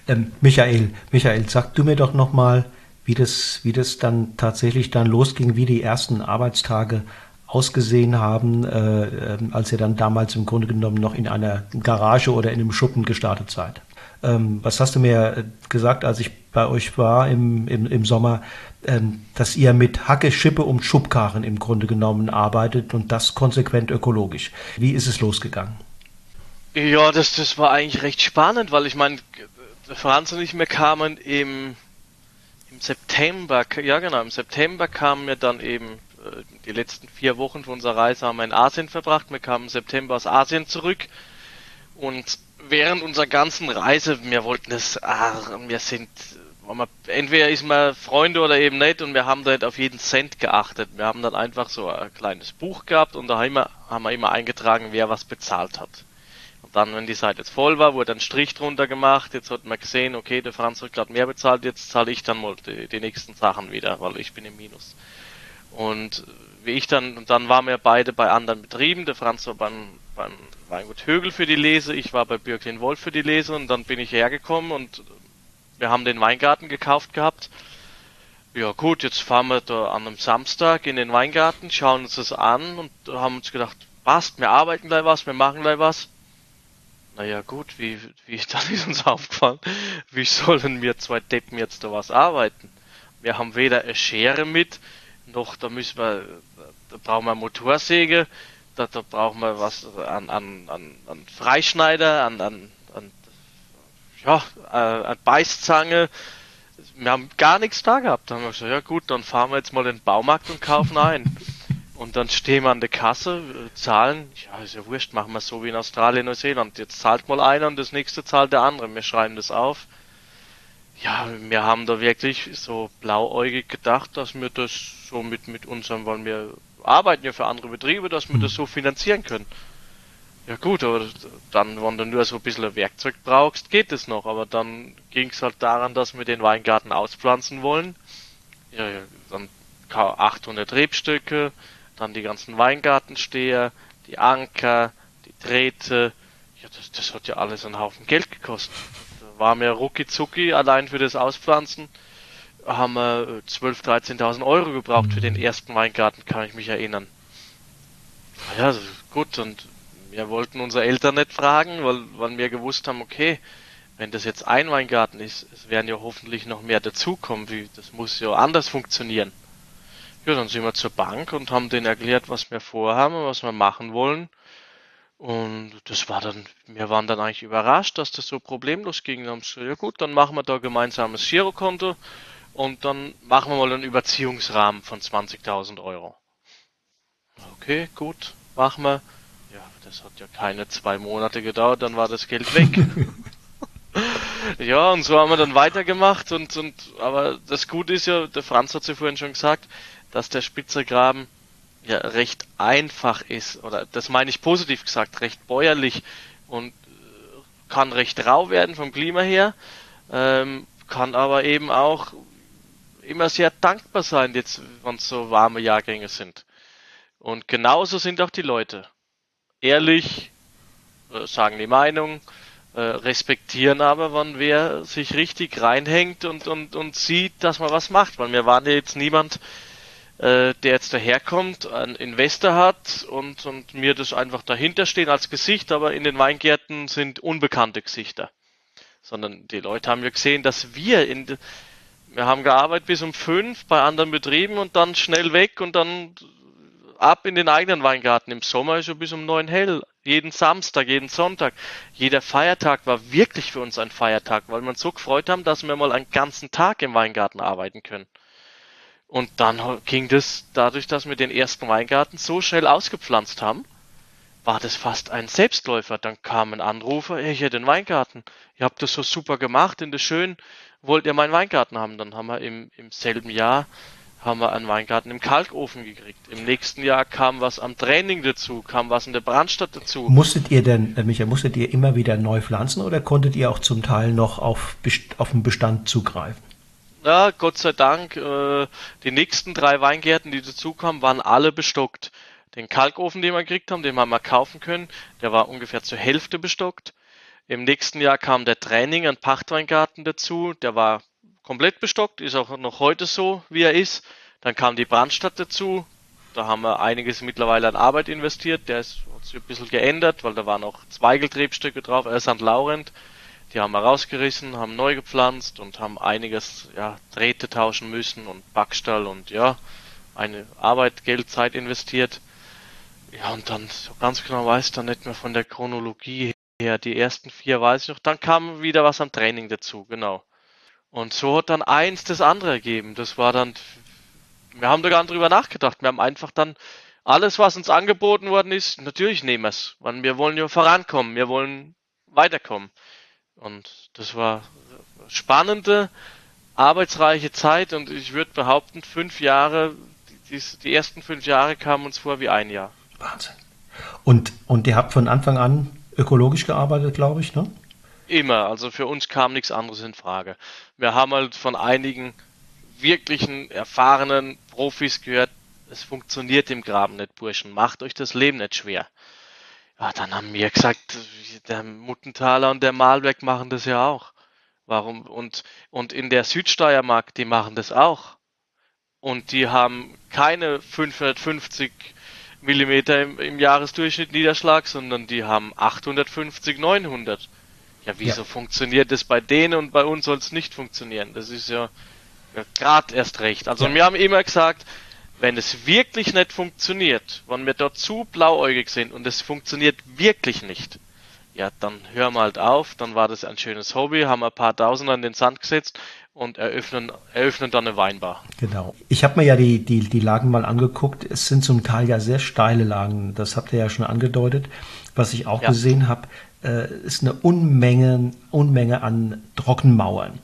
S1: Ähm, Michael, Michael, sag du mir doch nochmal, wie das, wie das dann tatsächlich dann losging, wie die ersten Arbeitstage ausgesehen haben, äh, ähm, als ihr dann damals im Grunde genommen noch in einer Garage oder in einem Schuppen gestartet seid. Ähm, was hast du mir äh, gesagt, als ich bei euch war im, im, im Sommer, ähm, dass ihr mit Hacke, Schippe und Schubkarren im Grunde genommen arbeitet und das konsequent ökologisch. Wie ist es losgegangen?
S3: Ja, das, das war eigentlich recht spannend, weil ich meine, Franz und ich, wir kamen im, im September, ja genau, im September kamen wir dann eben äh, die letzten vier Wochen von unserer Reise haben wir in Asien verbracht. Wir kamen im September aus Asien zurück und während unserer ganzen Reise, wir wollten das, ah, wir sind, entweder ist man Freunde oder eben nicht und wir haben da auf jeden Cent geachtet. Wir haben dann einfach so ein kleines Buch gehabt und da haben wir, haben wir immer eingetragen, wer was bezahlt hat. Dann, wenn die Seite jetzt voll war, wurde ein Strich drunter gemacht. Jetzt hat man gesehen, okay, der Franz hat gerade mehr bezahlt, jetzt zahle ich dann mal die, die nächsten Sachen wieder, weil ich bin im Minus. Und wie ich dann, und dann waren wir beide bei anderen Betrieben. Der Franz war beim, beim Weingut Högel für die Lese, ich war bei Bürklin Wolf für die Lese und dann bin ich hergekommen und wir haben den Weingarten gekauft gehabt. Ja gut, jetzt fahren wir da an einem Samstag in den Weingarten, schauen uns das an und haben uns gedacht, passt, wir arbeiten gleich was, wir machen gleich was. Naja gut, wie, wie dann ist uns aufgefallen, wie sollen wir zwei Deppen jetzt da was arbeiten? Wir haben weder eine Schere mit, noch da müssen wir, da brauchen wir eine Motorsäge, da, da brauchen wir was an, an, an, an Freischneider, an, an, an ja, äh, an Beißzange. Wir haben gar nichts da gehabt. Dann haben wir gesagt, ja gut, dann fahren wir jetzt mal in den Baumarkt und kaufen ein. Und dann stehen wir an der Kasse, äh, zahlen, ja, ist ja wurscht, machen wir so wie in Australien, Neuseeland. Jetzt zahlt mal einer und das nächste zahlt der andere. Wir schreiben das auf. Ja, wir haben da wirklich so blauäugig gedacht, dass wir das so mit, mit unserem, weil wir arbeiten ja für andere Betriebe, dass wir das so finanzieren können. Ja gut, aber dann, wenn du nur so ein bisschen Werkzeug brauchst, geht es noch. Aber dann ging es halt daran, dass wir den Weingarten auspflanzen wollen. Ja, ja dann 800 Rebstöcke, dann die ganzen Weingartensteher, die Anker, die Drähte. Ja, das, das hat ja alles einen Haufen Geld gekostet. Da war mir rucki zucki allein für das Auspflanzen haben wir 12.000, 13.000 Euro gebraucht für den mhm. ersten Weingarten, kann ich mich erinnern. Ja, gut, und wir wollten unsere Eltern nicht fragen, weil, weil wir gewusst haben, okay, wenn das jetzt ein Weingarten ist, es werden ja hoffentlich noch mehr dazukommen, wie, das muss ja anders funktionieren. Ja, dann sind wir zur Bank und haben denen erklärt, was wir vorhaben und was wir machen wollen. Und das war dann, wir waren dann eigentlich überrascht, dass das so problemlos ging. Dann haben sie gesagt, ja gut, dann machen wir da gemeinsames Girokonto und dann machen wir mal einen Überziehungsrahmen von 20.000 Euro. Okay, gut, machen wir. Ja, das hat ja keine zwei Monate gedauert, dann war das Geld weg. ja, und so haben wir dann weitergemacht und, und, aber das Gute ist ja, der Franz hat ja vorhin schon gesagt, dass der Spitzergraben ja recht einfach ist, oder das meine ich positiv gesagt, recht bäuerlich und äh, kann recht rau werden vom Klima her, ähm, kann aber eben auch immer sehr dankbar sein, jetzt, wenn es so warme Jahrgänge sind. Und genauso sind auch die Leute. Ehrlich, äh, sagen die Meinung, äh, respektieren aber, wenn wer sich richtig reinhängt und, und, und sieht, dass man was macht. Weil wir waren ja jetzt niemand, der jetzt daherkommt, ein Investor hat und, und mir das einfach dahinter stehen als Gesicht, aber in den Weingärten sind unbekannte Gesichter. Sondern die Leute haben ja gesehen, dass wir in, wir haben gearbeitet bis um fünf bei anderen Betrieben und dann schnell weg und dann ab in den eigenen Weingarten. Im Sommer ist schon bis um neun hell. Jeden Samstag, jeden Sonntag. Jeder Feiertag war wirklich für uns ein Feiertag, weil wir uns so gefreut haben, dass wir mal einen ganzen Tag im Weingarten arbeiten können. Und dann ging das dadurch, dass wir den ersten Weingarten so schnell ausgepflanzt haben, war das fast ein Selbstläufer. Dann kam ein Anrufer, hey, hier den Weingarten. Ihr habt das so super gemacht in der schön wollt ihr meinen Weingarten haben? Dann haben wir im, im selben Jahr haben wir einen Weingarten im Kalkofen gekriegt. Im nächsten Jahr kam was am Training dazu, kam was in der Brandstadt dazu.
S1: Musstet ihr denn, äh, Michael, musstet ihr immer wieder neu pflanzen oder konntet ihr auch zum Teil noch auf, auf den Bestand zugreifen?
S3: Ja, Gott sei Dank, äh, die nächsten drei Weingärten, die dazu kamen, waren alle bestockt. Den Kalkofen, den wir gekriegt haben, den haben wir kaufen können, der war ungefähr zur Hälfte bestockt. Im nächsten Jahr kam der Training, ein Pachtweingarten dazu, der war komplett bestockt, ist auch noch heute so, wie er ist. Dann kam die Brandstadt dazu, da haben wir einiges mittlerweile an Arbeit investiert, der ist, sich ein bisschen geändert, weil da waren auch Zweigeltriebstücke drauf, äh, St. Laurent, die haben wir rausgerissen, haben neu gepflanzt und haben einiges, ja, Drähte tauschen müssen und Backstall und ja, eine Arbeit, Geld, Zeit investiert. Ja, und dann so ganz genau weiß ich dann nicht mehr von der Chronologie ja, die ersten vier weiß ich noch. Dann kam wieder was am Training dazu, genau. Und so hat dann eins das andere ergeben. Das war dann wir haben da gar nicht drüber nachgedacht. Wir haben einfach dann alles, was uns angeboten worden ist, natürlich nehmen wir es. Wir wollen ja vorankommen, wir wollen weiterkommen. Und das war spannende, arbeitsreiche Zeit und ich würde behaupten, fünf Jahre, die, die ersten fünf Jahre kamen uns vor wie ein Jahr.
S1: Wahnsinn. Und, und ihr habt von Anfang an ökologisch gearbeitet, glaube ich, ne?
S3: Immer. Also für uns kam nichts anderes in Frage. Wir haben halt von einigen wirklichen, erfahrenen Profis gehört, es funktioniert im Graben nicht, Burschen. Macht euch das Leben nicht schwer. Ja, dann haben wir gesagt, der Muttenthaler und der Malwerk machen das ja auch. Warum? Und, und in der Südsteiermark, die machen das auch. Und die haben keine 550 Millimeter im, im Jahresdurchschnitt Niederschlag, sondern die haben 850, 900. Ja, wieso ja. funktioniert das bei denen und bei uns soll es nicht funktionieren? Das ist ja, ja gerade erst recht. Also ja. wir haben immer gesagt, wenn es wirklich nicht funktioniert, wenn wir dort zu blauäugig sind und es funktioniert wirklich nicht, ja, dann hören wir halt auf, dann war das ein schönes Hobby, haben ein paar Tausender in den Sand gesetzt und eröffnen, eröffnen dann eine Weinbar.
S1: Genau. Ich habe mir ja die, die, die Lagen mal angeguckt. Es sind zum Teil ja sehr steile Lagen, das habt ihr ja schon angedeutet. Was ich auch ja. gesehen habe, äh, ist eine Unmenge, Unmenge an Trockenmauern.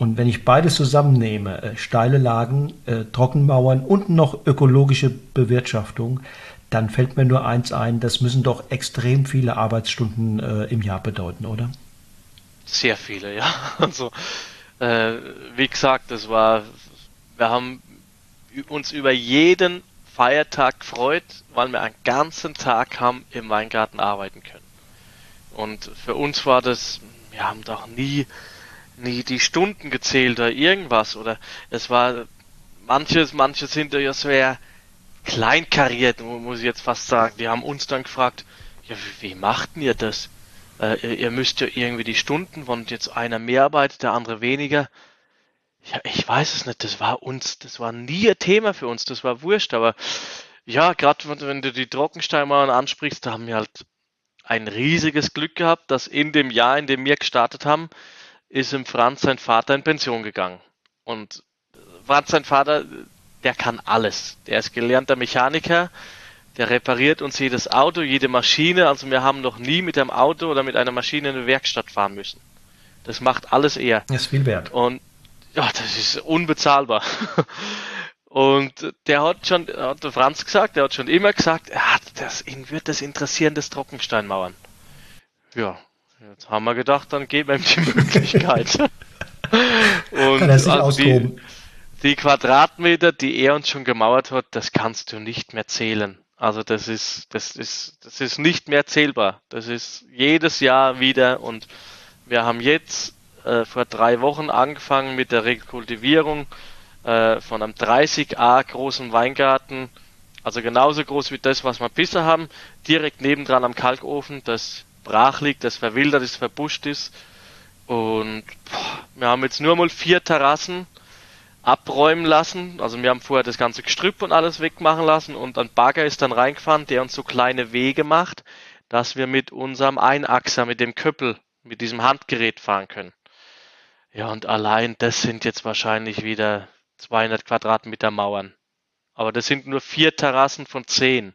S1: Und wenn ich beides zusammennehme, äh, steile Lagen, äh, Trockenmauern und noch ökologische Bewirtschaftung, dann fällt mir nur eins ein, das müssen doch extrem viele Arbeitsstunden äh, im Jahr bedeuten, oder?
S3: Sehr viele, ja. Also, wie gesagt, das war, wir haben uns über jeden Feiertag gefreut, weil wir einen ganzen Tag haben im Weingarten arbeiten können. Und für uns war das, wir haben doch nie, nie die Stunden gezählt oder irgendwas, oder es war, manches, manches sind ja sehr, kleinkariert, muss ich jetzt fast sagen. Die haben uns dann gefragt, ja, wie, macht ihr das? Äh, ihr, müsst ja irgendwie die Stunden, wenn jetzt einer mehr arbeitet, der andere weniger. Ja, ich weiß es nicht, das war uns, das war nie ein Thema für uns, das war wurscht, aber ja, gerade wenn du die Trockensteinmauern ansprichst, da haben wir halt ein riesiges Glück gehabt, dass in dem Jahr, in dem wir gestartet haben, ist im Franz sein Vater in Pension gegangen. Und Franz sein Vater, der kann alles. Der ist gelernter Mechaniker, der repariert uns jedes Auto, jede Maschine. Also wir haben noch nie mit einem Auto oder mit einer Maschine in eine Werkstatt fahren müssen. Das macht alles er.
S1: Das ist viel wert.
S3: Und ja, das ist unbezahlbar. Und der hat schon, hat der Franz gesagt, der hat schon immer gesagt, er hat das, ihn wird das interessieren, das Trockensteinmauern. Ja, jetzt haben wir gedacht, dann geben wir ihm die Möglichkeit.
S1: Und Kann er sich also. Die,
S3: die Quadratmeter, die er uns schon gemauert hat, das kannst du nicht mehr zählen. Also das ist, das ist, das ist nicht mehr zählbar. Das ist jedes Jahr wieder und wir haben jetzt äh, vor drei Wochen angefangen mit der Rekultivierung äh, von einem 30a großen Weingarten, also genauso groß wie das, was wir bisher haben, direkt nebendran am Kalkofen, das brach liegt, das verwildert ist, verbuscht ist. Und boah, wir haben jetzt nur mal vier Terrassen abräumen lassen. Also wir haben vorher das ganze Gestrüpp und alles wegmachen lassen und ein Bagger ist dann reingefahren, der uns so kleine Wege macht, dass wir mit unserem Einachser, mit dem Köppel, mit diesem Handgerät fahren können. Ja, und allein das sind jetzt wahrscheinlich wieder 200 Quadratmeter Mauern. Aber das sind nur vier Terrassen von zehn.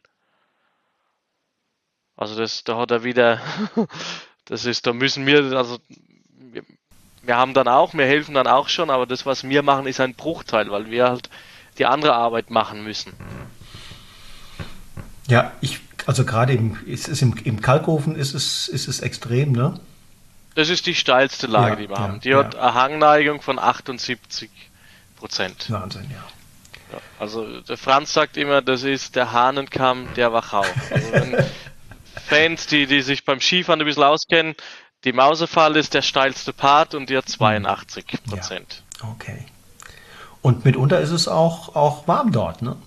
S3: Also das, da hat er wieder, das ist, da müssen wir, also wir haben dann auch, wir helfen dann auch schon, aber das, was wir machen, ist ein Bruchteil, weil wir halt die andere Arbeit machen müssen.
S1: Ja, ich, also gerade im, ist es im, im Kalkofen ist es, ist es extrem, ne?
S3: Das ist die steilste Lage, ja, die wir ja, haben. Die ja. hat eine Hangneigung von 78 Prozent.
S1: Wahnsinn, ja.
S3: Also der Franz sagt immer, das ist der Hahnenkamm der Wachau. Also wenn Fans, die, die sich beim Skifahren ein bisschen auskennen, die Mausefalle ist der steilste Part und die hat 82 Prozent.
S1: Ja, okay. Und mitunter ist es auch, auch warm dort, ne?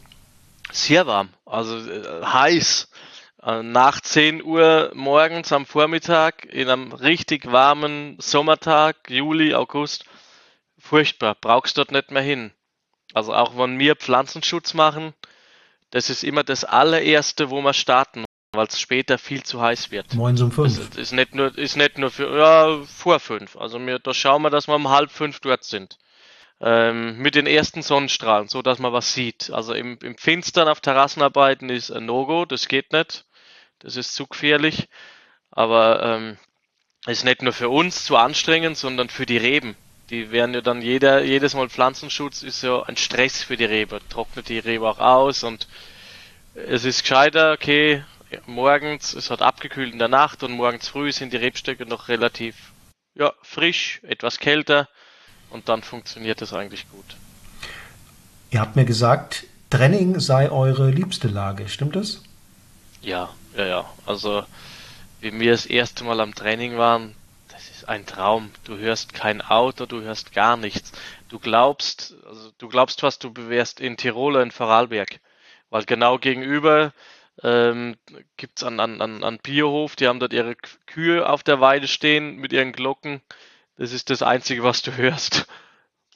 S3: Sehr warm, also äh, heiß. Äh, nach 10 Uhr morgens am Vormittag in einem richtig warmen Sommertag, Juli, August, furchtbar, brauchst dort nicht mehr hin. Also auch wenn wir Pflanzenschutz machen, das ist immer das allererste, wo wir starten weil es später viel zu heiß wird.
S1: Morgens um fünf.
S3: Das ist nicht nur, ist nicht nur für, ja, vor fünf. Also wir, da schauen wir, dass wir um halb fünf dort sind. ähm, mit den ersten Sonnenstrahlen, so dass man was sieht. Also im, im Finstern auf Terrassenarbeiten ist ein No-Go, das geht nicht. Das ist zu gefährlich. Aber ähm, ist nicht nur für uns zu anstrengend, sondern für die Reben. Die werden ja dann jeder, jedes Mal Pflanzenschutz ist ja ein Stress für die Rebe. Trocknet die Rebe auch aus und es ist gescheiter, okay, morgens, es hat abgekühlt in der Nacht und morgens früh sind die Rebstöcke noch relativ ja, frisch, etwas kälter und dann funktioniert das eigentlich gut.
S1: Ihr habt mir gesagt, Trenning sei eure liebste Lage, stimmt das?
S3: Ja, ja, ja. Also, wie wir das erste Mal am Training waren, das ist ein Traum. Du hörst kein Auto, du hörst gar nichts. Du glaubst, also du glaubst, was du wärst in Tirol oder in Vorarlberg. Weil genau gegenüber ähm, gibt es an, an, an Bierhof, die haben dort ihre Kühe auf der Weide stehen mit ihren Glocken. Das ist das Einzige, was du hörst.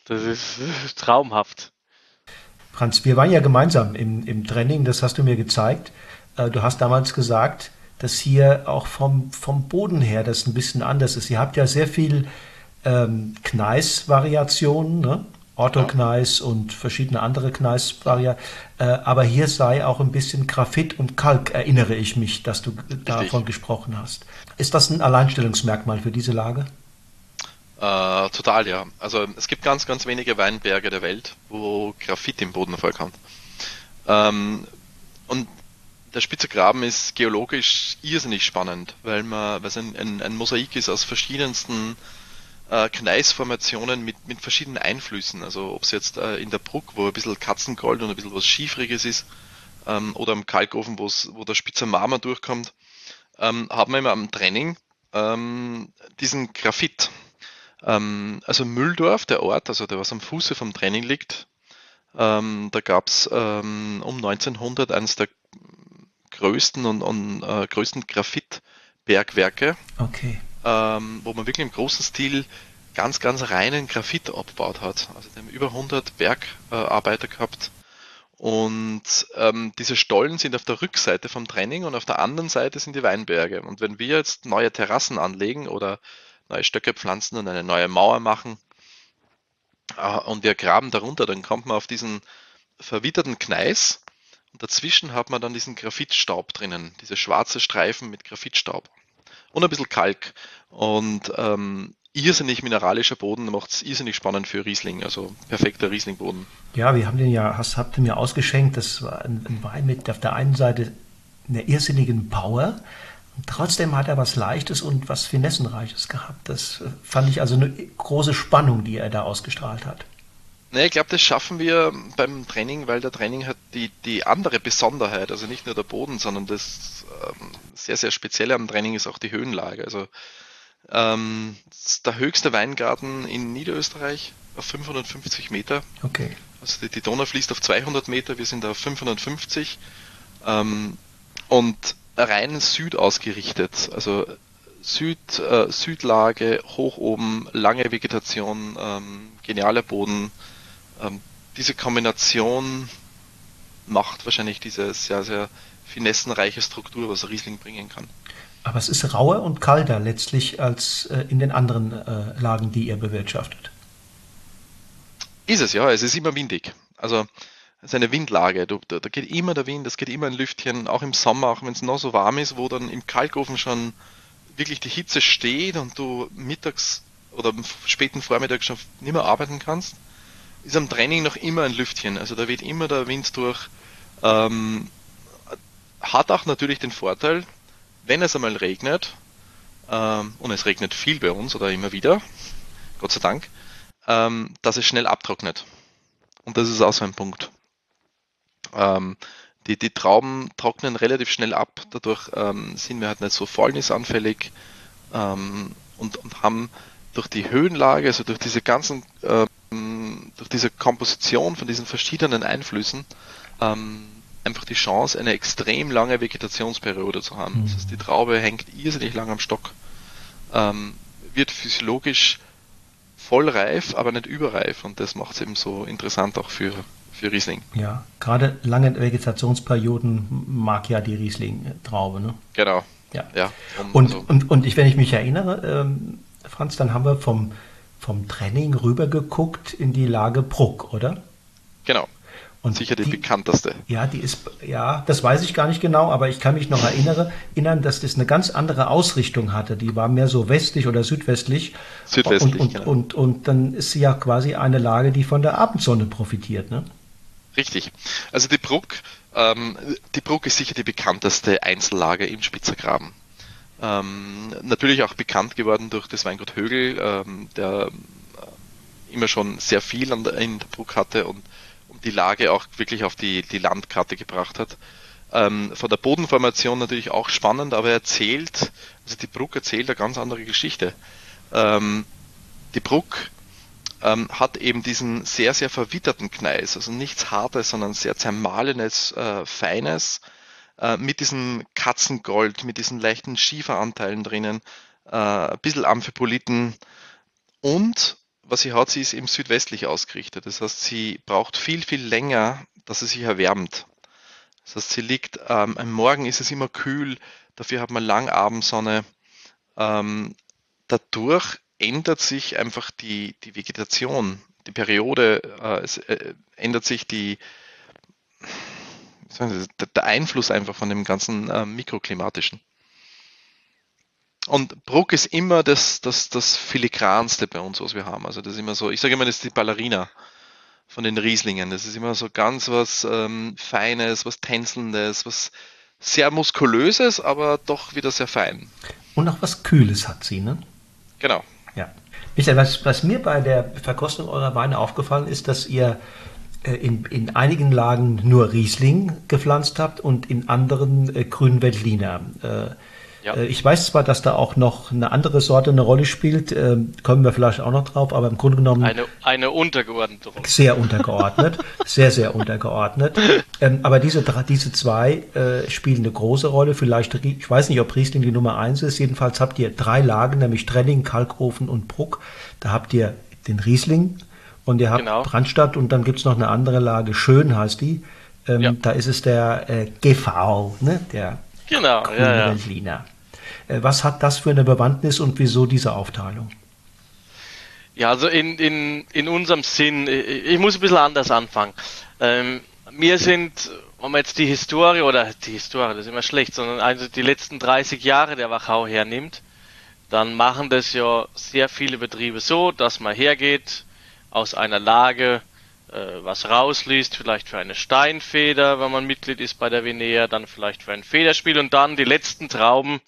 S3: Das ist, traumhaft.
S1: Franz, wir waren ja gemeinsam im, im Training, das hast du mir gezeigt. Äh, du hast damals gesagt, dass hier auch vom, vom Boden her das ein bisschen anders ist. Ihr habt ja sehr viel ähm, Gneis-Variationen, ne? Orthogneis ja. und verschiedene andere Gneis-Variationen. Äh, aber hier sei auch ein bisschen Graphit und Kalk, erinnere ich mich, dass du Richtig. davon gesprochen hast. Ist das ein Alleinstellungsmerkmal für diese Lage?
S2: Äh, total, ja. Also es gibt ganz, ganz wenige Weinberge der Welt, wo Graphit im Boden vorkommt. Ähm, und der Spitzer Graben ist geologisch irrsinnig spannend, weil man, weil es ein, ein, ein Mosaik ist aus verschiedensten äh, Gneisformationen mit, mit verschiedenen Einflüssen. Also ob es jetzt äh, in der Bruck, wo ein bisschen Katzengold und ein bisschen was Schiefriges ist, ähm, oder am Kalkofen, wo der Spitzer Marmor durchkommt, ähm, haben wir immer am Training ähm, diesen Graphit. Ähm, also Mülldorf, der Ort, also der was am Fuße vom Training liegt, ähm, da gab es ähm, um 1900 eines der größten und, und äh, größten Graphitbergwerke,
S1: okay.
S2: Ähm, wo man wirklich im großen Stil ganz, ganz reinen Graphit abgebaut hat. Also die haben über 100 Bergarbeiter gehabt. Und ähm, diese Stollen sind auf der Rückseite vom Training und auf der anderen Seite sind die Weinberge. Und wenn wir jetzt neue Terrassen anlegen oder neue Stöcke pflanzen und eine neue Mauer machen äh, und wir graben darunter, dann kommt man auf diesen verwitterten Gneis und dazwischen hat man dann diesen Graphitstaub drinnen, diese schwarze Streifen mit Graphitstaub. Und ein bisschen Kalk. Und ähm, irrsinnig mineralischer Boden macht es irrsinnig spannend für Riesling, also perfekter Rieslingboden.
S1: Ja, wir haben den ja, hast, habt ihr mir ausgeschenkt, das war ein, ein Wein mit auf der einen Seite einer irrsinnigen Power, und trotzdem hat er was Leichtes und was Finessenreiches gehabt. Das fand ich also eine große Spannung, die er da ausgestrahlt hat.
S2: Ne, ich glaube, das schaffen wir beim Training, weil der Training hat die, die andere Besonderheit, also nicht nur der Boden, sondern das ähm, sehr, sehr Spezielle am Training ist auch die Höhenlage. Also ähm, der höchste Weingarten in Niederösterreich auf 550 Meter.
S1: Okay.
S2: Also die, die Donau fließt auf 200 Meter, wir sind auf 550 ähm, und rein Süd ausgerichtet. Also Süd, äh, Südlage, hoch oben, lange Vegetation, ähm, genialer Boden, ähm, diese Kombination macht wahrscheinlich diese sehr, sehr finessenreiche Struktur, was Riesling bringen kann.
S1: Aber es ist rauer und kalter letztlich als äh, in den anderen äh, Lagen, die ihr bewirtschaftet.
S2: Ist es, ja. Es ist immer windig. Also es ist eine Windlage. Da, da, geht immer der Wind, es geht immer ein Lüftchen, auch im Sommer, auch wenn es noch so warm ist, wo dann im Kalkofen schon wirklich die Hitze steht und du mittags oder am späten Vormittag schon nicht mehr arbeiten kannst ist am Training noch immer ein Lüftchen. Also da weht immer der Wind durch. Ähm, hat auch natürlich den Vorteil, wenn es einmal regnet, ähm, und es regnet viel bei uns oder immer wieder, Gott sei Dank, ähm, dass es schnell abtrocknet. Und das ist auch so ein Punkt. Ähm, die, die Trauben trocknen relativ schnell ab, dadurch ähm, sind wir halt nicht so fäulnisanfällig ähm, und, und haben durch die Höhenlage, also durch diese ganzen äh, durch diese Komposition von diesen verschiedenen Einflüssen ähm, einfach die Chance, eine extrem lange Vegetationsperiode zu haben. Mhm. Das heißt, die Traube hängt irrsinnig lang am Stock, ähm, wird physiologisch voll reif, aber nicht überreif und das macht es eben so interessant auch für, für Riesling.
S1: Ja, gerade lange Vegetationsperioden mag ja die Riesling-Traube, ne?
S2: Genau.
S1: Ja. ja und, und, und, und ich, wenn ich mich erinnere, ähm, Franz, dann haben wir vom vom Training rübergeguckt in die Lage Bruck, oder?
S2: Genau. Und sicher die, die, bekannteste.
S1: Ja, die ist, ja, das weiß ich gar nicht genau, aber ich kann mich noch erinnere, erinnern, dass das eine ganz andere Ausrichtung hatte. Die war mehr so westlich oder südwestlich.
S2: Südwestlich,
S1: und, und, genau. und, und dann ist sie ja quasi eine Lage, die von der Abendsonne profitiert, ne?
S2: Richtig. Also die Bruck, ähm, die Bruck ist sicher die bekannteste Einzellage im Spitzergraben. Ähm, natürlich auch bekannt geworden durch das Weingut Högel, ähm, der äh, immer schon sehr viel an der, in der Bruck hatte und die Lage auch wirklich auf die, die Landkarte gebracht hat. Ähm, von der Bodenformation natürlich auch spannend, aber er erzählt, also die Bruck erzählt eine ganz andere Geschichte. Ähm, die Bruck ähm, hat eben diesen sehr, sehr verwitterten Gneis, also nichts Hartes, sondern sehr zermahlenes, äh, Feines, äh, mit diesem Katzengold, mit diesen leichten Schieferanteilen drinnen, äh, ein bisschen Amphiboliten und was sie hat, sie ist eben südwestlich ausgerichtet. Das heißt, sie braucht viel, viel länger, dass sie sich erwärmt. Das heißt, sie liegt, ähm, am Morgen ist es immer kühl, dafür hat man lang Abendsonne. Ähm, dadurch ändert sich einfach die, die Vegetation, die Periode, äh, es äh, ändert sich die, der Einfluss einfach von dem ganzen äh, mikroklimatischen. Und Bruck ist immer das, das, das Filigranste bei uns, was wir haben. Also das ist immer so, ich sage immer, das ist die Ballerina von den Rieslingen. Das ist immer so ganz was ähm, Feines, was Tänzelndes, was sehr muskulöses, aber doch wieder sehr fein.
S1: Und auch was Kühles hat sie, ne?
S2: Genau.
S1: Ja. Michael, was, was mir bei der Verkostung eurer Weine aufgefallen ist, dass ihr in, in einigen Lagen nur Riesling gepflanzt habt und in anderen äh, Grünweltliner. Äh, ja. Äh, ich weiß zwar, dass da auch noch eine andere Sorte eine Rolle spielt, äh, kommen wir vielleicht auch noch drauf, aber im Grunde genommen.
S3: Eine, eine untergeordnete
S1: Rolle. Sehr untergeordnet, sehr, sehr untergeordnet. Ähm, aber diese, diese zwei äh, spielen eine große Rolle. Vielleicht, ich weiß nicht, ob Riesling die Nummer eins ist. Jedenfalls habt ihr drei Lagen, nämlich Trenning, Kalkofen und Bruck. Da habt ihr den Riesling und ihr habt genau. Brandstadt und dann gibt's noch eine andere Lage, Schön heißt die. Ähm, ja. Da ist es der äh, GV, ne? der
S3: genau, ja,
S1: ja. Äh, was hat das für eine Bewandtnis und wieso diese Aufteilung?
S3: Ja, also in, in, in unserem Sinn, ich muss ein bisschen anders anfangen. Ähm, wir sind, wenn man jetzt die Historie, oder die Historie, das ist immer schlecht, sondern also die letzten 30 Jahre der Wachau hernimmt, dann machen das ja sehr viele Betriebe so, dass man hergeht, aus einer Lage äh, was rausliest, vielleicht für eine Steinfeder, wenn man Mitglied ist bei der Vinea, dann vielleicht für ein Federspiel und dann die letzten Trauben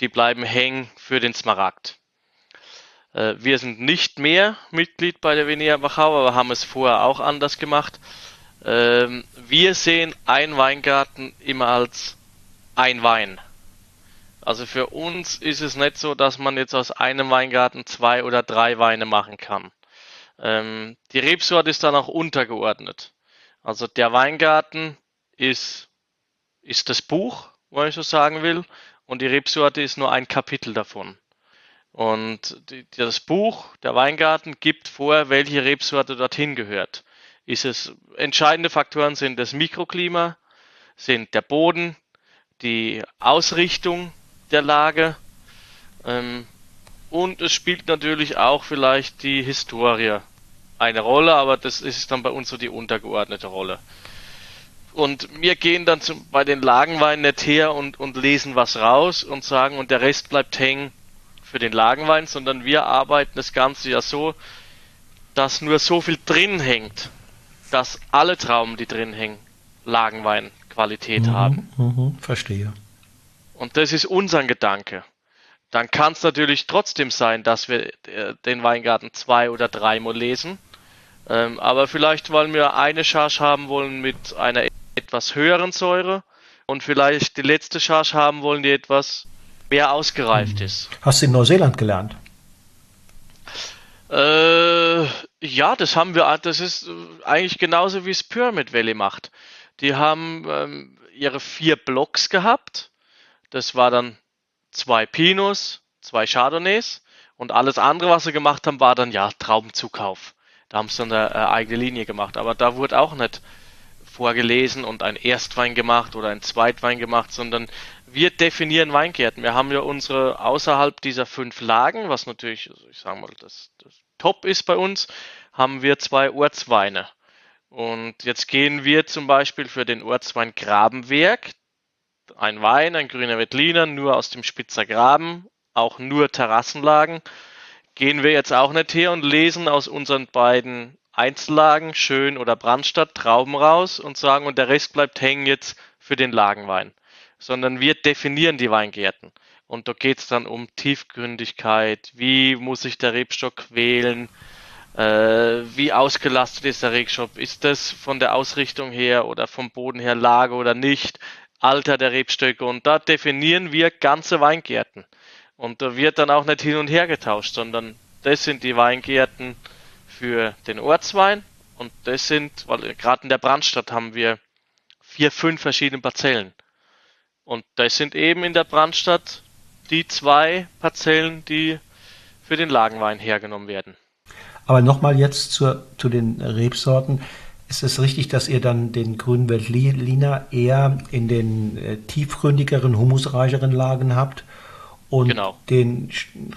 S3: die bleiben hängen für den Smaragd. Äh, wir sind nicht mehr Mitglied bei der Vinea Wachau, aber haben es vorher auch anders gemacht. Ähm, wir sehen ein Weingarten immer als ein Wein. Also für uns ist es nicht so, dass man jetzt aus einem Weingarten zwei oder drei Weine machen kann. Ähm, die Rebsorte ist dann auch untergeordnet. Also der Weingarten ist, ist das Buch, wenn ich so sagen will, und die Rebsorte ist nur ein Kapitel davon. Und die, das Buch, der Weingarten, gibt vor, welche Rebsorte dorthin gehört. Ist es, entscheidende Faktoren sind das Mikroklima, sind der Boden, die Ausrichtung der Lage, ähm, und es spielt natürlich auch vielleicht die Historie eine Rolle, aber das ist dann bei uns so die untergeordnete Rolle. Und wir gehen dann zum, bei den Lagenweinen nicht her und, und lesen was raus und sagen, und der Rest bleibt hängen für den Lagenwein, sondern wir arbeiten das Ganze ja so, dass nur so viel drin hängt, dass alle Trauben, die drin hängen, Lagenweinqualität
S1: mhm,
S3: haben.
S1: Mhm, verstehe.
S3: Und das ist unser Gedanke. Dann kann es natürlich trotzdem sein, dass wir äh, den Weingarten zwei oder dreimal lesen. Ähm, aber vielleicht, weil wir eine Charge haben wollen mit einer etwas höheren Säure und vielleicht die letzte Charge haben wollen, die etwas mehr ausgereift mhm. ist.
S1: Hast du in Neuseeland gelernt?
S3: Äh, ja, das haben wir. Das ist eigentlich genauso wie es Pyramid Valley macht. Die haben ähm, ihre vier Blocks gehabt. Das war dann zwei Pinos, zwei Chardonnays und alles andere, was sie gemacht haben, war dann ja Traubenzukauf. Da haben sie dann eine, eine eigene Linie gemacht. Aber da wurde auch nicht vorgelesen und ein Erstwein gemacht oder ein Zweitwein gemacht, sondern wir definieren Weingärten. Wir haben ja unsere außerhalb dieser fünf Lagen, was natürlich, also ich sage mal, das, das top ist bei uns, haben wir zwei Ortsweine. Und jetzt gehen wir zum Beispiel für den Ortswein Grabenwerk, ein Wein, ein grüner Wettliner, nur aus dem Spitzer Graben, auch nur Terrassenlagen. Gehen wir jetzt auch nicht her und lesen aus unseren beiden Einzellagen, Schön oder Brandstadt, Trauben raus und sagen, und der Rest bleibt hängen jetzt für den Lagenwein. Sondern wir definieren die Weingärten. Und da geht es dann um Tiefgründigkeit, wie muss sich der Rebstock wählen, äh, wie ausgelastet ist der Rebstock, ist das von der Ausrichtung her oder vom Boden her Lage oder nicht, Alter der Rebstöcke und da definieren wir ganze Weingärten. Und da wird dann auch nicht hin und her getauscht, sondern das sind die Weingärten für den Ortswein und das sind, weil gerade in der Brandstadt haben wir vier, fünf verschiedene Parzellen. Und das sind eben in der Brandstadt die zwei Parzellen, die für den Lagenwein hergenommen werden.
S1: Aber nochmal jetzt zur, zu den Rebsorten. Ist es richtig, dass ihr dann den grünen Veltliner eher in den äh, tiefgründigeren, humusreicheren Lagen habt und genau. den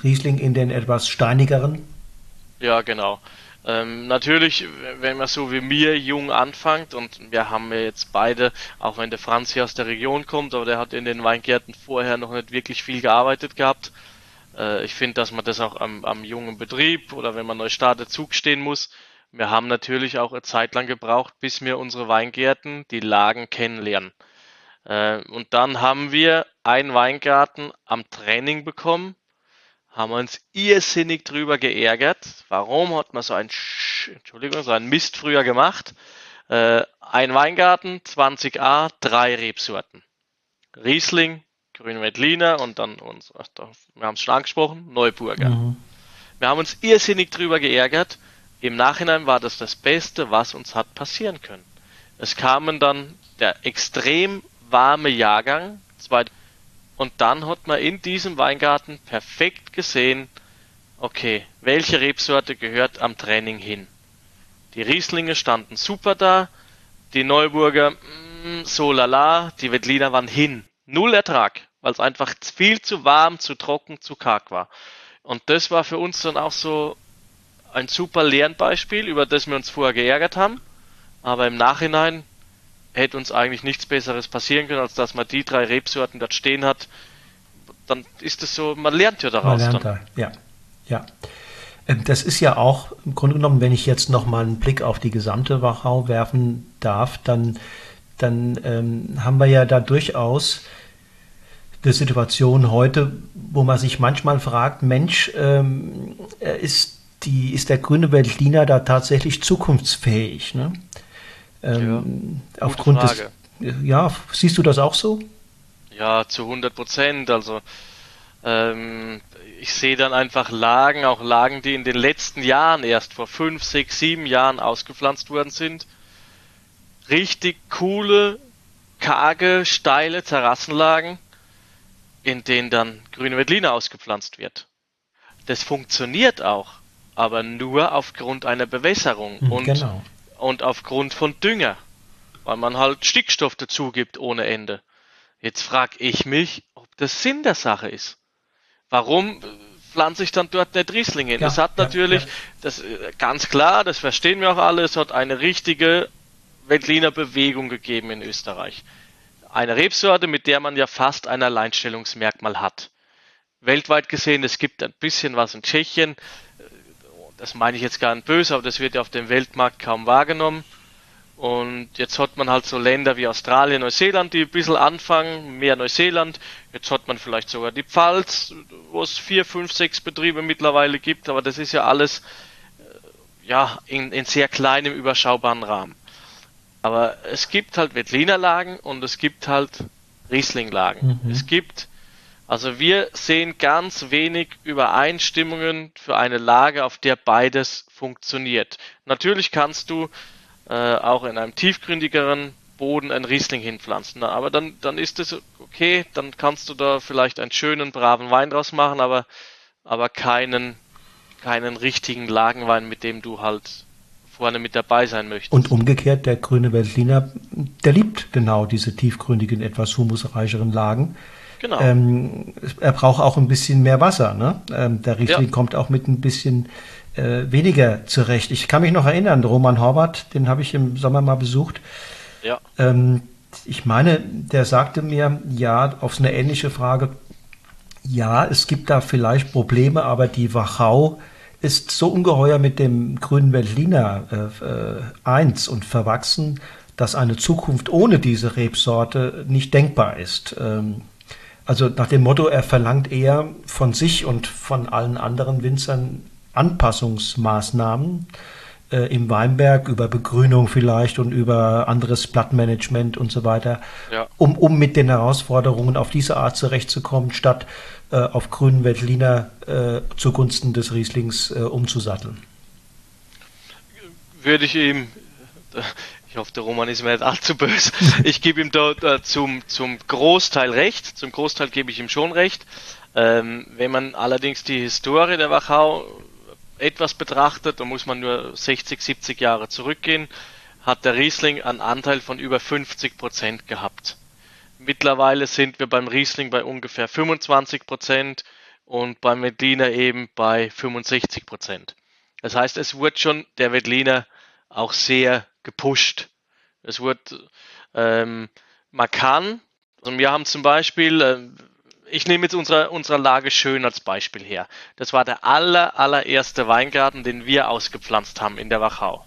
S1: Riesling in den etwas steinigeren?
S3: Ja, genau. Ähm, natürlich, wenn man so wie mir jung anfängt und wir haben ja jetzt beide, auch wenn der Franz hier aus der Region kommt, aber der hat in den Weingärten vorher noch nicht wirklich viel gearbeitet gehabt. Äh, ich finde, dass man das auch am, am jungen Betrieb oder wenn man neu startet zugestehen muss. Wir haben natürlich auch eine Zeit lang gebraucht, bis wir unsere Weingärten, die Lagen kennenlernen. Äh, und dann haben wir einen Weingarten am Training bekommen, haben uns irrsinnig drüber geärgert. Warum hat man so ein, Sch Entschuldigung, so ein Mist früher gemacht? Äh, ein Weingarten, 20a, drei Rebsorten. Riesling, Grüne Veltliner und dann uns, wir haben es schon angesprochen, Neuburger. Mhm. Wir haben uns irrsinnig drüber geärgert. Im Nachhinein war das das Beste, was uns hat passieren können. Es kamen dann der extrem warme Jahrgang, und dann hat man in diesem Weingarten perfekt gesehen, okay, welche Rebsorte gehört am Training hin. Die Rieslinge standen super da, die Neuburger mh, mm, so lala, die Wettliner waren hin. Null Ertrag weil es einfach viel zu warm, zu trocken, zu karg war. Und das war für uns dann auch so ein super Lernbeispiel, über das wir uns vorher geärgert haben. Aber im Nachhinein hätte uns eigentlich nichts Besseres passieren können, als dass man die drei Rebsorten dort stehen hat. Dann ist es so, man lernt ja daraus. Man lernt
S1: dann. Da. Ja, ja. Ähm, das ist ja auch im Grunde genommen, wenn ich jetzt noch mal einen Blick auf die gesamte Wachau werfen darf, dann, dann ähm, haben wir ja da durchaus eine Situation heute, wo man sich manchmal fragt, Mensch, ähm, ist, die, ist der grüne Berliner da tatsächlich zukunftsfähig? Ne? Ähm, ja, aufgrund Frage. des, ja, siehst du das auch so?
S3: Ja, zu 100 Prozent. Also ähm, ich sehe dann einfach Lagen, auch Lagen, die in den letzten Jahren erst vor fünf, sechs, sieben Jahren ausgepflanzt worden sind. Richtig coole, karge, steile Terrassenlagen in denen dann grüne Veltliner ausgepflanzt wird. Das funktioniert auch, aber nur aufgrund einer Bewässerung mhm, und, genau. und aufgrund von Dünger, weil man halt Stickstoff dazu gibt ohne Ende. Jetzt frage ich mich, ob das Sinn der Sache ist. Warum pflanze ich dann dort nicht Riesling hin? Ja, das hat natürlich, ja, ja. das äh, ganz klar, das verstehen wir auch alle, es hat eine richtige Veltliner Bewegung gegeben in Österreich. Eine Rebsorte, mit der man ja fast ein Alleinstellungsmerkmal hat. Weltweit gesehen, es gibt ein bisschen was in Tschechien. Das meine ich jetzt gar nicht böse, aber das wird ja auf dem Weltmarkt kaum wahrgenommen. Und jetzt hat man halt so Länder wie Australien, Neuseeland, die ein bisschen anfangen, mehr Neuseeland. Jetzt hat man vielleicht sogar die Pfalz, wo es vier, fünf, sechs Betriebe mittlerweile gibt, aber das ist ja alles äh, ja in, in sehr kleinem, überschaubaren Rahmen. Aber es gibt halt Veltliner-Lagen und es gibt halt Riesling-Lagen. Mhm. Es gibt, also wir sehen ganz wenig Übereinstimmungen für eine Lage, auf der beides funktioniert. Natürlich kannst du äh, auch in einem tiefgründigeren Boden ein Riesling hinpflanzen, aber dann, dann ist es okay, dann kannst du da vielleicht einen schönen, braven Wein draus machen, aber, aber keinen, keinen richtigen Lagenwein, mit dem du halt vorne mit dabei sein möchte.
S1: Und umgekehrt, der grüne Veltliner, der liebt genau diese tiefgründigen, etwas humusreicheren Lagen. Genau. ähm, er braucht auch ein bisschen mehr Wasser. Ne? Ähm, der Riesling ja. kommt auch mit ein bisschen äh, weniger zurecht. Ich kann mich noch erinnern, Roman Horvath, den habe ich im Sommer mal besucht. Ja. Ähm, ich meine, der sagte mir, ja, auf eine ähnliche Frage, ja, es gibt da vielleicht Probleme, aber die Wachau ist so ungeheuer mit dem grünen Veltliner äh, äh, eins und verwachsen, dass eine Zukunft ohne diese Rebsorte nicht denkbar ist. Ähm, also nach dem Motto, er verlangt eher von sich und von allen anderen Winzern Anpassungsmaßnahmen äh, im Weinberg über Begrünung vielleicht und über anderes Blattmanagement und so weiter, ja. um, um mit den Herausforderungen auf diese Art zurechtzukommen, statt äh, auf grünen Veltliner äh, zugunsten des Rieslings äh, umzusatteln.
S3: Würde ich ihm, ich hoffe, der Roman ist mir nicht allzu böse, ich gebe ihm da äh, zum, zum Großteil recht, zum Großteil gebe ich ihm schon recht. Ähm, wenn man allerdings die Historie der Wachau etwas betrachtet, da muss man nur 60, 70 Jahre zurückgehen, hat der Riesling einen Anteil von über 50 Prozent gehabt. Mittlerweile sind wir beim Riesling bei ungefähr 25 Prozent und beim Veltliner eben bei 65 Prozent. Das heißt, es wurde schon der Veltliner auch sehr gepusht. Es wurde, ähm, man kann, also wir haben zum Beispiel, äh, ich nehme jetzt unsere, unsere Lage schön als Beispiel her. Das war der aller, allererste Weingarten, den wir ausgepflanzt haben in der Wachau.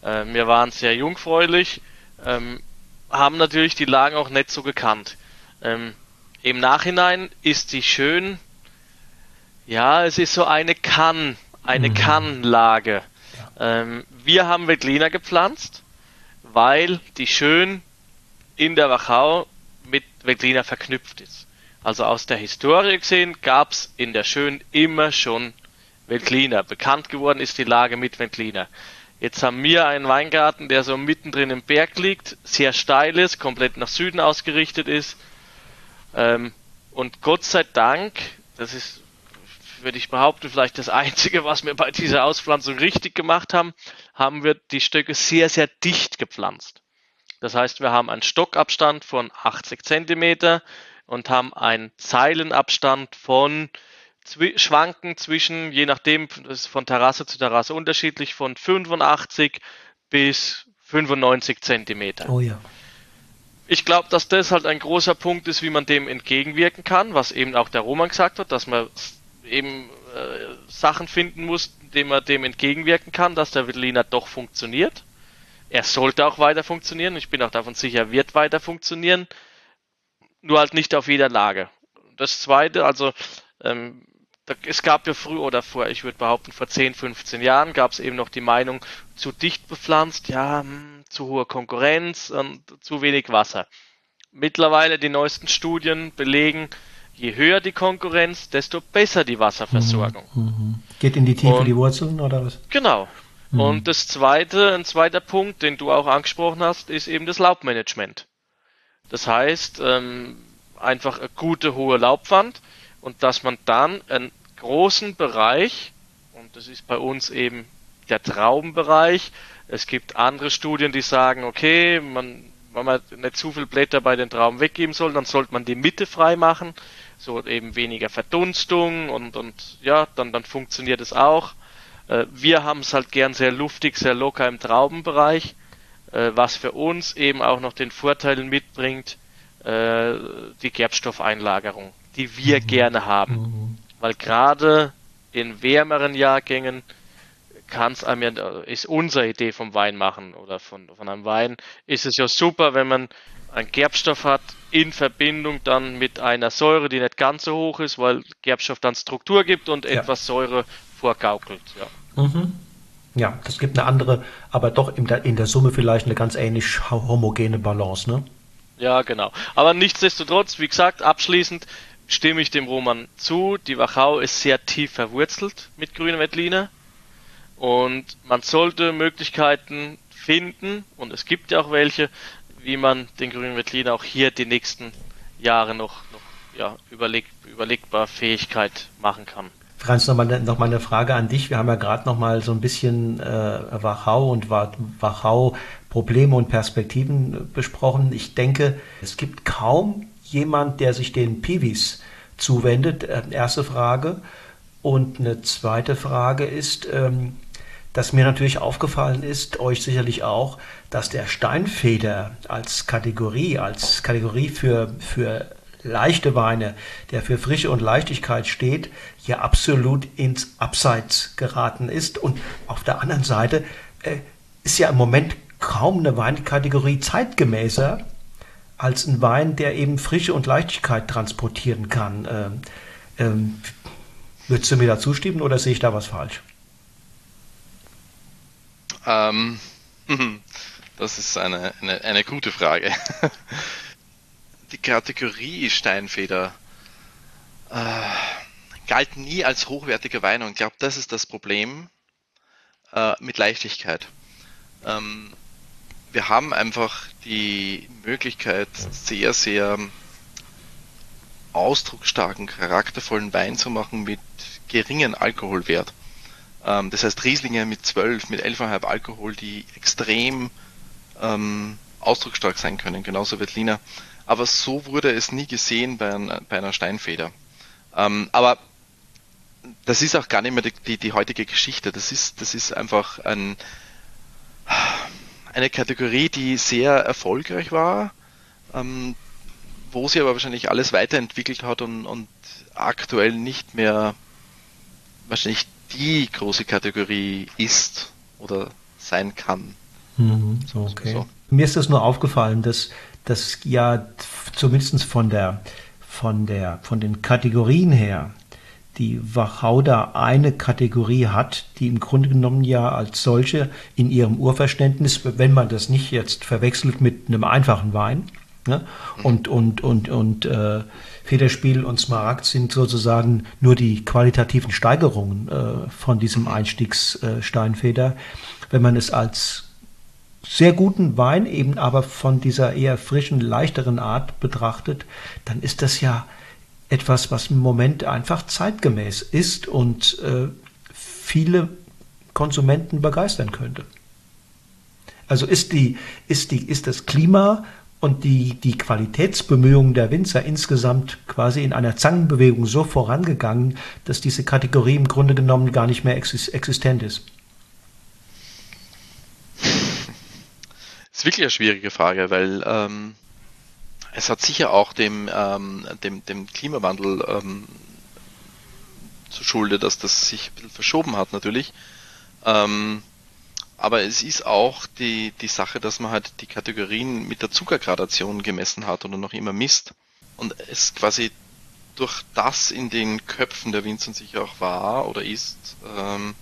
S3: Äh, wir waren sehr jungfräulich, ähm, haben natürlich die Lagen auch nicht so gekannt. Ähm, Im Nachhinein ist sie schön. Ja, es ist so eine Kann, eine mhm. Kannlage. Ähm, wir haben Veltliner gepflanzt, weil die schön in der Wachau mit Veltliner verknüpft ist. Also aus der Historie gesehen gab es in der Schön immer schon Veltliner. Bekannt geworden ist die Lage mit Veltliner. Jetzt haben wir einen Weingarten, der so mittendrin im Berg liegt, sehr steil ist, komplett nach Süden ausgerichtet ist. Ähm, und Gott sei Dank, das ist, würde ich behaupten, vielleicht das Einzige, was wir bei dieser Auspflanzung richtig gemacht haben, haben wir die Stöcke sehr, sehr dicht gepflanzt. Das heißt, wir haben einen Stockabstand von 80 Zentimeter und haben einen Zeilenabstand von schwanken zwischen, je nachdem, das ist von Terrasse zu Terrasse unterschiedlich, von 85 bis 95 Zentimeter. Oh ja. Ich glaube, dass das halt ein großer Punkt ist, wie man dem entgegenwirken kann, was eben auch der Roman gesagt hat, dass man eben äh, Sachen finden muss, indem man dem entgegenwirken kann, dass der Veltliner doch funktioniert. Er sollte auch weiter funktionieren. Ich bin auch davon sicher, er wird weiter funktionieren. Nur halt nicht auf jeder Lage. Das zweite, also ähm, es gab ja früher oder vor, ich würde behaupten, vor 10, 15 Jahren gab es eben noch die Meinung, zu dicht bepflanzt, ja, hm, zu hohe Konkurrenz und zu wenig Wasser. Mittlerweile die neuesten Studien belegen, je höher die Konkurrenz, desto besser die Wasserversorgung.
S1: Mhm. mhm. Geht in die Tiefe und, die Wurzeln oder was?
S3: Genau. Mhm. Und das zweite, ein zweiter Punkt, den du auch angesprochen hast, ist eben das Laubmanagement. Das heißt, ähm, einfach eine gute hohe Laubwand und dass man dann einen großen Bereich, und das ist bei uns eben der Traubenbereich, es gibt andere Studien, die sagen, okay, man, wenn man nicht zu viel Blätter bei den Trauben weggeben soll, dann sollte man die Mitte frei machen, so eben weniger Verdunstung und, und ja, dann, dann funktioniert es auch. Äh, wir haben es halt gern sehr luftig, sehr locker im Traubenbereich, äh, was für uns eben auch noch den Vorteil mitbringt, äh, die Gerbstoffeinlagerung die wir mhm. gerne haben. Mhm. Weil gerade in wärmeren Jahrgängen kann es einem ja, ist unsere Idee vom Wein machen oder von, von einem Wein, ist es ja super, wenn man einen Gerbstoff hat in Verbindung dann mit einer Säure, die nicht ganz so hoch ist, weil Gerbstoff dann Struktur gibt und ja. etwas Säure vorgaukelt. Ja.
S1: Mhm. ja, das gibt eine andere, aber doch in der, in der Summe vielleicht eine ganz ähnlich homogene Balance, ne?
S3: Ja, genau. Aber nichtsdestotrotz, wie gesagt, abschließend, stimme ich dem Roman zu. Die Wachau ist sehr tief verwurzelt mit grünen Veltliner und man sollte Möglichkeiten finden und es gibt ja auch welche, wie man den grünen Veltliner auch hier die nächsten Jahre noch, noch ja, überleg, überlegbar Fähigkeit machen kann.
S1: Franz, noch mal, noch mal eine Frage an dich. Wir haben ja gerade noch mal so ein bisschen äh, Wachau und Wachau Probleme und Perspektiven besprochen. Ich denke, es gibt kaum jemand, der sich den Piwis zuwendet? Äh, erste Frage. Und eine zweite Frage ist, ähm, dass mir natürlich aufgefallen ist, euch sicherlich auch, dass der Steinfeder als Kategorie, als Kategorie für, für leichte Weine, der für Frische und Leichtigkeit steht, hier absolut ins Abseits geraten ist. Und auf der anderen Seite äh, ist ja im Moment kaum eine Weinkategorie zeitgemäßer als ein Wein, der eben Frische und Leichtigkeit transportieren kann. Ähm, ähm, würdest du mir da zustimmen oder sehe ich da was falsch?
S2: Ähm, das ist eine, eine, eine gute Frage. Die Kategorie Steinfeder äh, galt nie als hochwertiger Wein und ich glaube, das ist das Problem äh, mit Leichtigkeit. Ähm, wir haben einfach die Möglichkeit, sehr, sehr ausdrucksstarken, charaktervollen Wein zu machen mit geringen Alkoholwert. Ähm, das heißt Rieslinge mit 12, mit 11,5 Alkohol, die extrem ähm, ausdrucksstark sein können, genauso Veltliner. Aber so wurde es nie gesehen bei, ein, bei einer Steinfeder. Ähm, aber das ist auch gar nicht mehr die, die, die, heutige Geschichte. Das ist, das ist einfach ein, eine Kategorie, die sehr erfolgreich war, ähm, wo sie aber wahrscheinlich alles weiterentwickelt hat und, und aktuell nicht mehr wahrscheinlich die große Kategorie ist oder sein kann.
S1: Mhm, okay. So. Mir ist das nur aufgefallen, dass das ja zumindest von der von der von den Kategorien her die Wachau eine Kategorie hat, die im Grunde genommen ja als solche in ihrem Urverständnis, wenn man das nicht jetzt verwechselt mit einem einfachen Wein, ne? und und und und äh, Federspiel und Smaragd sind sozusagen nur die qualitativen Steigerungen äh, von diesem Einstiegssteinfeder. Äh, Wenn man es als sehr guten Wein eben aber von dieser eher frischen, leichteren Art betrachtet, dann ist das ja etwas, was im Moment einfach zeitgemäß ist und äh, viele Konsumenten begeistern könnte. Also ist die, ist die, ist das Klima und die, die Qualitätsbemühungen der Winzer insgesamt quasi in einer Zangenbewegung so vorangegangen, dass diese Kategorie im Grunde genommen gar nicht mehr existent ist?
S2: Ist wirklich eine schwierige Frage, weil ähm, es hat sicher auch dem, ähm, dem, dem Klimawandel ähm, zu Schulde, dass das sich ein bisschen verschoben hat natürlich. Ähm, aber es ist auch die, die Sache, dass man halt die Kategorien mit der Zuckergradation gemessen hat oder noch immer misst. Und es quasi durch das in den Köpfen der Winzer sicher auch war oder ist, ähm,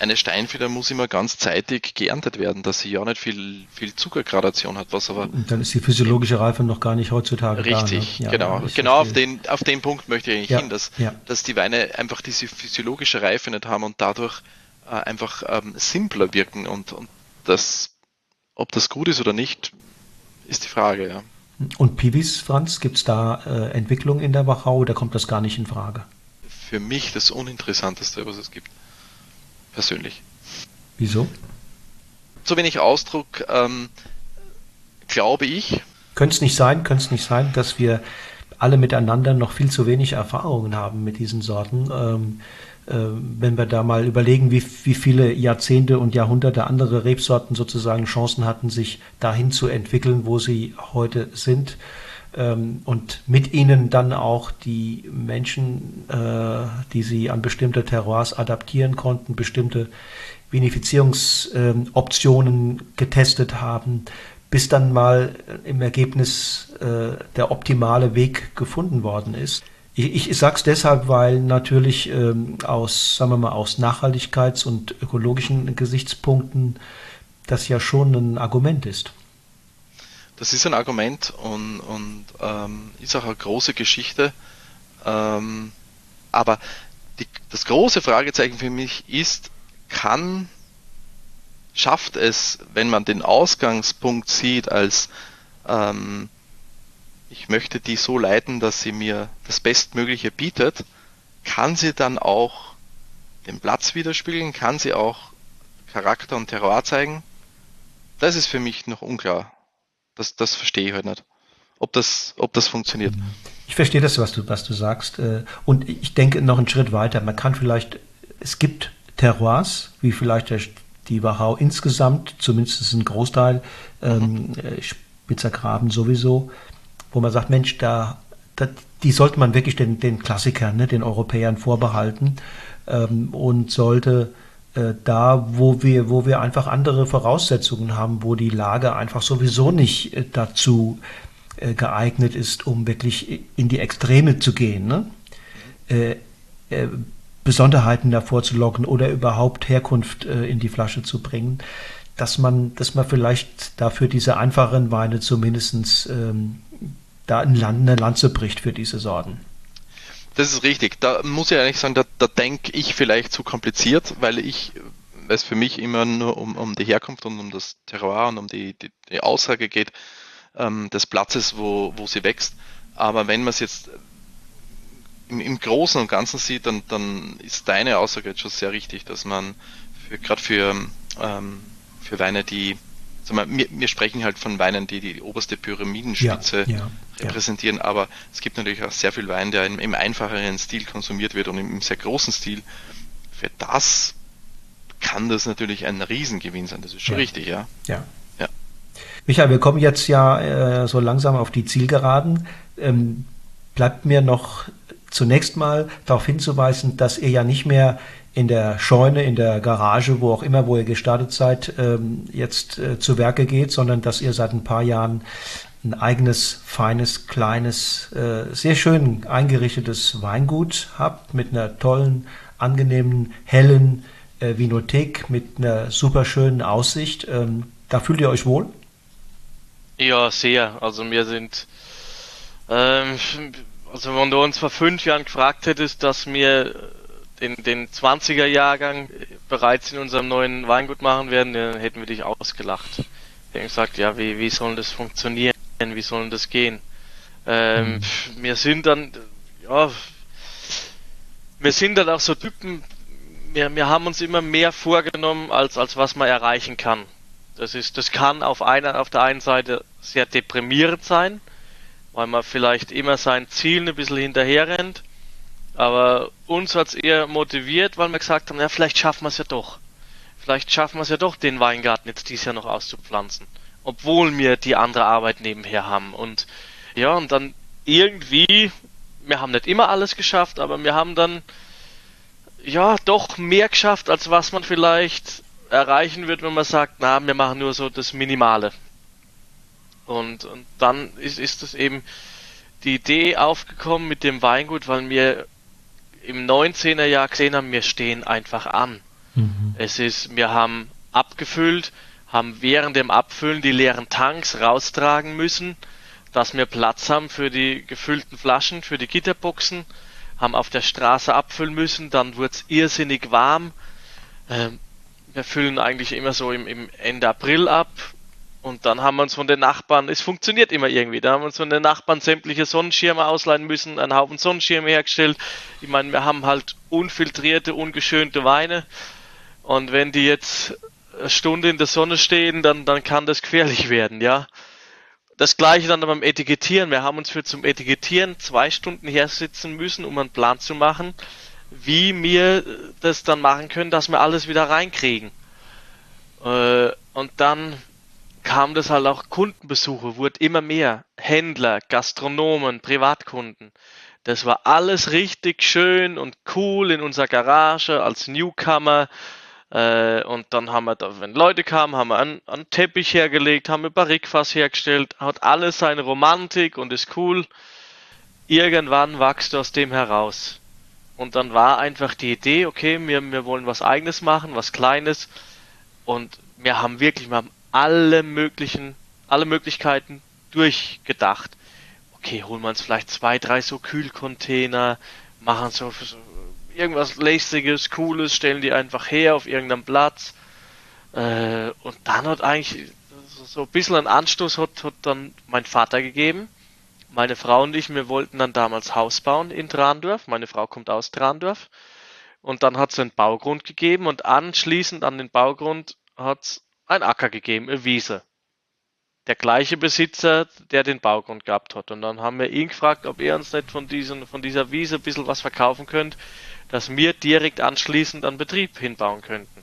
S2: eine Steinfeder muss immer ganz zeitig geerntet werden, dass sie ja nicht viel, viel Zuckergradation hat, was aber.
S1: Und dann ist die physiologische Reife noch gar nicht heutzutage.
S2: Richtig, da, ne? ja, genau. Genau auf den, auf den Punkt möchte ich eigentlich ja, hin, dass, ja. dass die Weine einfach diese physiologische Reife nicht haben und dadurch äh, einfach ähm, simpler wirken und, und das, ob das gut ist oder nicht, ist die Frage, ja.
S1: Und Piwis, Franz, gibt es da äh, Entwicklungen in der Wachau oder kommt das gar nicht in Frage?
S2: Für mich das Uninteressanteste, was es gibt. Persönlich.
S1: Wieso?
S2: Zu wenig Ausdruck, ähm, glaube ich.
S1: Könnte es nicht sein, könnte es nicht sein, dass wir alle miteinander noch viel zu wenig Erfahrungen haben mit diesen Sorten. Ähm, äh, wenn wir da mal überlegen, wie, wie viele Jahrzehnte und Jahrhunderte andere Rebsorten sozusagen Chancen hatten, sich dahin zu entwickeln, wo sie heute sind. Ähm, und mit ihnen dann auch die Menschen, äh, die sie an bestimmte Terroirs adaptieren konnten, bestimmte Vinifizierungsoptionen getestet haben, bis dann mal im Ergebnis äh, der optimale Weg gefunden worden ist. Ich, ich sage es deshalb, weil natürlich ähm, aus, sagen wir mal, aus Nachhaltigkeits- und ökologischen Gesichtspunkten das ja schon ein Argument ist.
S2: Das ist ein Argument und, und ähm, ist auch eine große Geschichte. Ähm, aber die, das große Fragezeichen für mich ist, kann, schafft es, wenn man den Ausgangspunkt sieht als ähm, ich möchte die so leiten, dass sie mir das Bestmögliche bietet, kann sie dann auch den Platz widerspiegeln, kann sie auch Charakter und Terroir zeigen? Das ist für mich noch unklar. Das, das verstehe ich halt nicht. ob das, ob das funktioniert.
S1: Ich verstehe das, was du, was du sagst. Äh, und ich denke noch einen Schritt weiter. Man kann vielleicht, es gibt Terroirs, wie vielleicht der, die Wachau insgesamt, zumindest ein Großteil, ähm, äh, Spitzergraben sowieso, wo man sagt, Mensch, da, da die sollte man wirklich den, den Klassikern, ne, den Europäern vorbehalten ähm, und sollte da, wo wir, wo wir einfach andere Voraussetzungen haben, wo die Lage einfach sowieso nicht äh, dazu äh, geeignet ist, um wirklich in die Extreme zu gehen. Ne? Äh, äh, Besonderheiten davor zu locken oder überhaupt Herkunft äh, in die Flasche zu bringen, dass man, dass man vielleicht dafür diese einfachen Weine zumindest ähm, da eine Lanze bricht für diese Sorten.
S2: Das ist richtig. Da muss ich eigentlich sagen, da, da denke ich vielleicht zu kompliziert, weil ich, es für mich immer nur um, um die Herkunft und um das Terroir und um die, die, die Aussage geht ähm, des Platzes, wo, wo sie wächst. Aber wenn man es jetzt im, im Großen und Ganzen sieht, dann, dann ist deine Aussage jetzt schon sehr richtig, dass man gerade für, ähm, für Weine, die wir, wir, sprechen halt von Weinen, die die oberste Pyramidenspitze ja, ja, repräsentieren, ja. aber es gibt natürlich auch sehr viel Wein, der im, im, einfacheren Stil konsumiert wird und im sehr großen Stil. Für das kann das natürlich ein Riesengewinn sein, das ist schon richtig, ja.
S1: Ja. ja. Michael, wir kommen jetzt ja äh, so langsam auf die Zielgeraden. Ähm, bleibt mir noch zunächst mal darauf hinzuweisen, dass ihr ja nicht mehr in der Scheune, in der Garage, wo auch immer, wo ihr gestartet seid, ähm, jetzt äh, zu Werke geht, sondern dass ihr seit ein paar Jahren ein eigenes, feines, kleines, äh, sehr schön eingerichtetes Weingut habt mit einer tollen, angenehmen, hellen äh, Vinothek mit einer super schönen Aussicht. Ähm, da fühlt ihr euch wohl?
S3: Ja, sehr. Also wir sind, ähm, also wenn du uns vor fünf Jahren gefragt hättest, dass wir den, den 20er Jahrgang bereits in unserem neuen Weingut machen werden, dann hätten wir dich ausgelacht. Wir haben gesagt, ja, wie, wie soll das funktionieren? Wie soll das gehen? Ähm, mhm. Wir sind dann, ja, wir sind dann auch so Typen, wir, wir haben uns immer mehr vorgenommen, als, als was man erreichen kann. Das ist, das kann auf einer, auf der einen Seite sehr deprimierend sein, weil man vielleicht immer sein Ziel ein bisschen hinterher rennt. Aber uns hat es eher motiviert, weil wir gesagt haben, ja, vielleicht schaffen wir es ja doch. Vielleicht schaffen wir es ja doch, den Weingarten jetzt dieses Jahr noch auszupflanzen. Obwohl wir die andere Arbeit nebenher haben. Und ja, und dann irgendwie, wir haben nicht immer alles geschafft, aber wir haben dann ja doch mehr geschafft, als was man vielleicht erreichen wird, wenn man sagt, na, wir machen nur so das Minimale. Und, und dann ist, ist das eben die Idee aufgekommen mit dem Weingut, weil wir im 19er Jahr gesehen haben, wir stehen einfach an. Mhm. Es ist, wir haben abgefüllt, haben während dem Abfüllen die leeren Tanks raustragen müssen, dass wir Platz haben für die gefüllten Flaschen, für die Gitterboxen, haben auf der Straße abfüllen müssen, dann wurde es irrsinnig warm. Ähm, wir füllen eigentlich immer so im, im Ende April ab, und dann haben wir uns von den Nachbarn, es funktioniert immer irgendwie, da haben wir uns von den Nachbarn sämtliche Sonnenschirme ausleihen müssen, einen Haufen Sonnenschirme hergestellt. Ich meine, wir haben halt unfiltrierte, ungeschönte Weine. Und wenn die jetzt eine Stunde in der Sonne stehen, dann, dann kann das gefährlich werden, ja. Das gleiche dann beim Etikettieren. Wir haben uns für zum Etikettieren zwei Stunden hersitzen müssen, um einen Plan zu machen, wie wir das dann machen können, dass wir alles wieder reinkriegen. Äh, und dann kam das halt auch Kundenbesuche, wurde immer mehr. Händler, Gastronomen, Privatkunden. Das war alles richtig schön und cool in unserer Garage als Newcomer. Äh, und dann haben wir, da, wenn Leute kamen, haben wir einen, einen Teppich hergelegt, haben wir Barrikfass hergestellt, hat alles seine Romantik und ist cool. Irgendwann wächst du aus dem heraus. Und dann war einfach die Idee, okay, wir, wir wollen was eigenes machen, was Kleines. Und wir haben wirklich, wir haben alle möglichen, alle Möglichkeiten durchgedacht. Okay, holen wir uns vielleicht zwei, drei so Kühlcontainer, machen so, so irgendwas lästiges, cooles, stellen die einfach her auf irgendeinem Platz. Äh, und dann hat eigentlich so, ein bisschen einen Anstoß hat, hat dann mein Vater gegeben. Meine Frau und ich, wir wollten dann damals Haus bauen in Trandorf. Meine Frau kommt aus Trandorf. Und dann hat es einen Baugrund gegeben und anschließend an den Baugrund hat es ein Acker gegeben, eine Wiese. der gleiche Besitzer, der den Baugrund gehabt hat. Und dann haben wir ihn gefragt, ob er uns nicht von, diesen, von dieser Wiese ein bisschen was verkaufen könnte, dass wir direkt anschließend an Betrieb hinbauen könnten.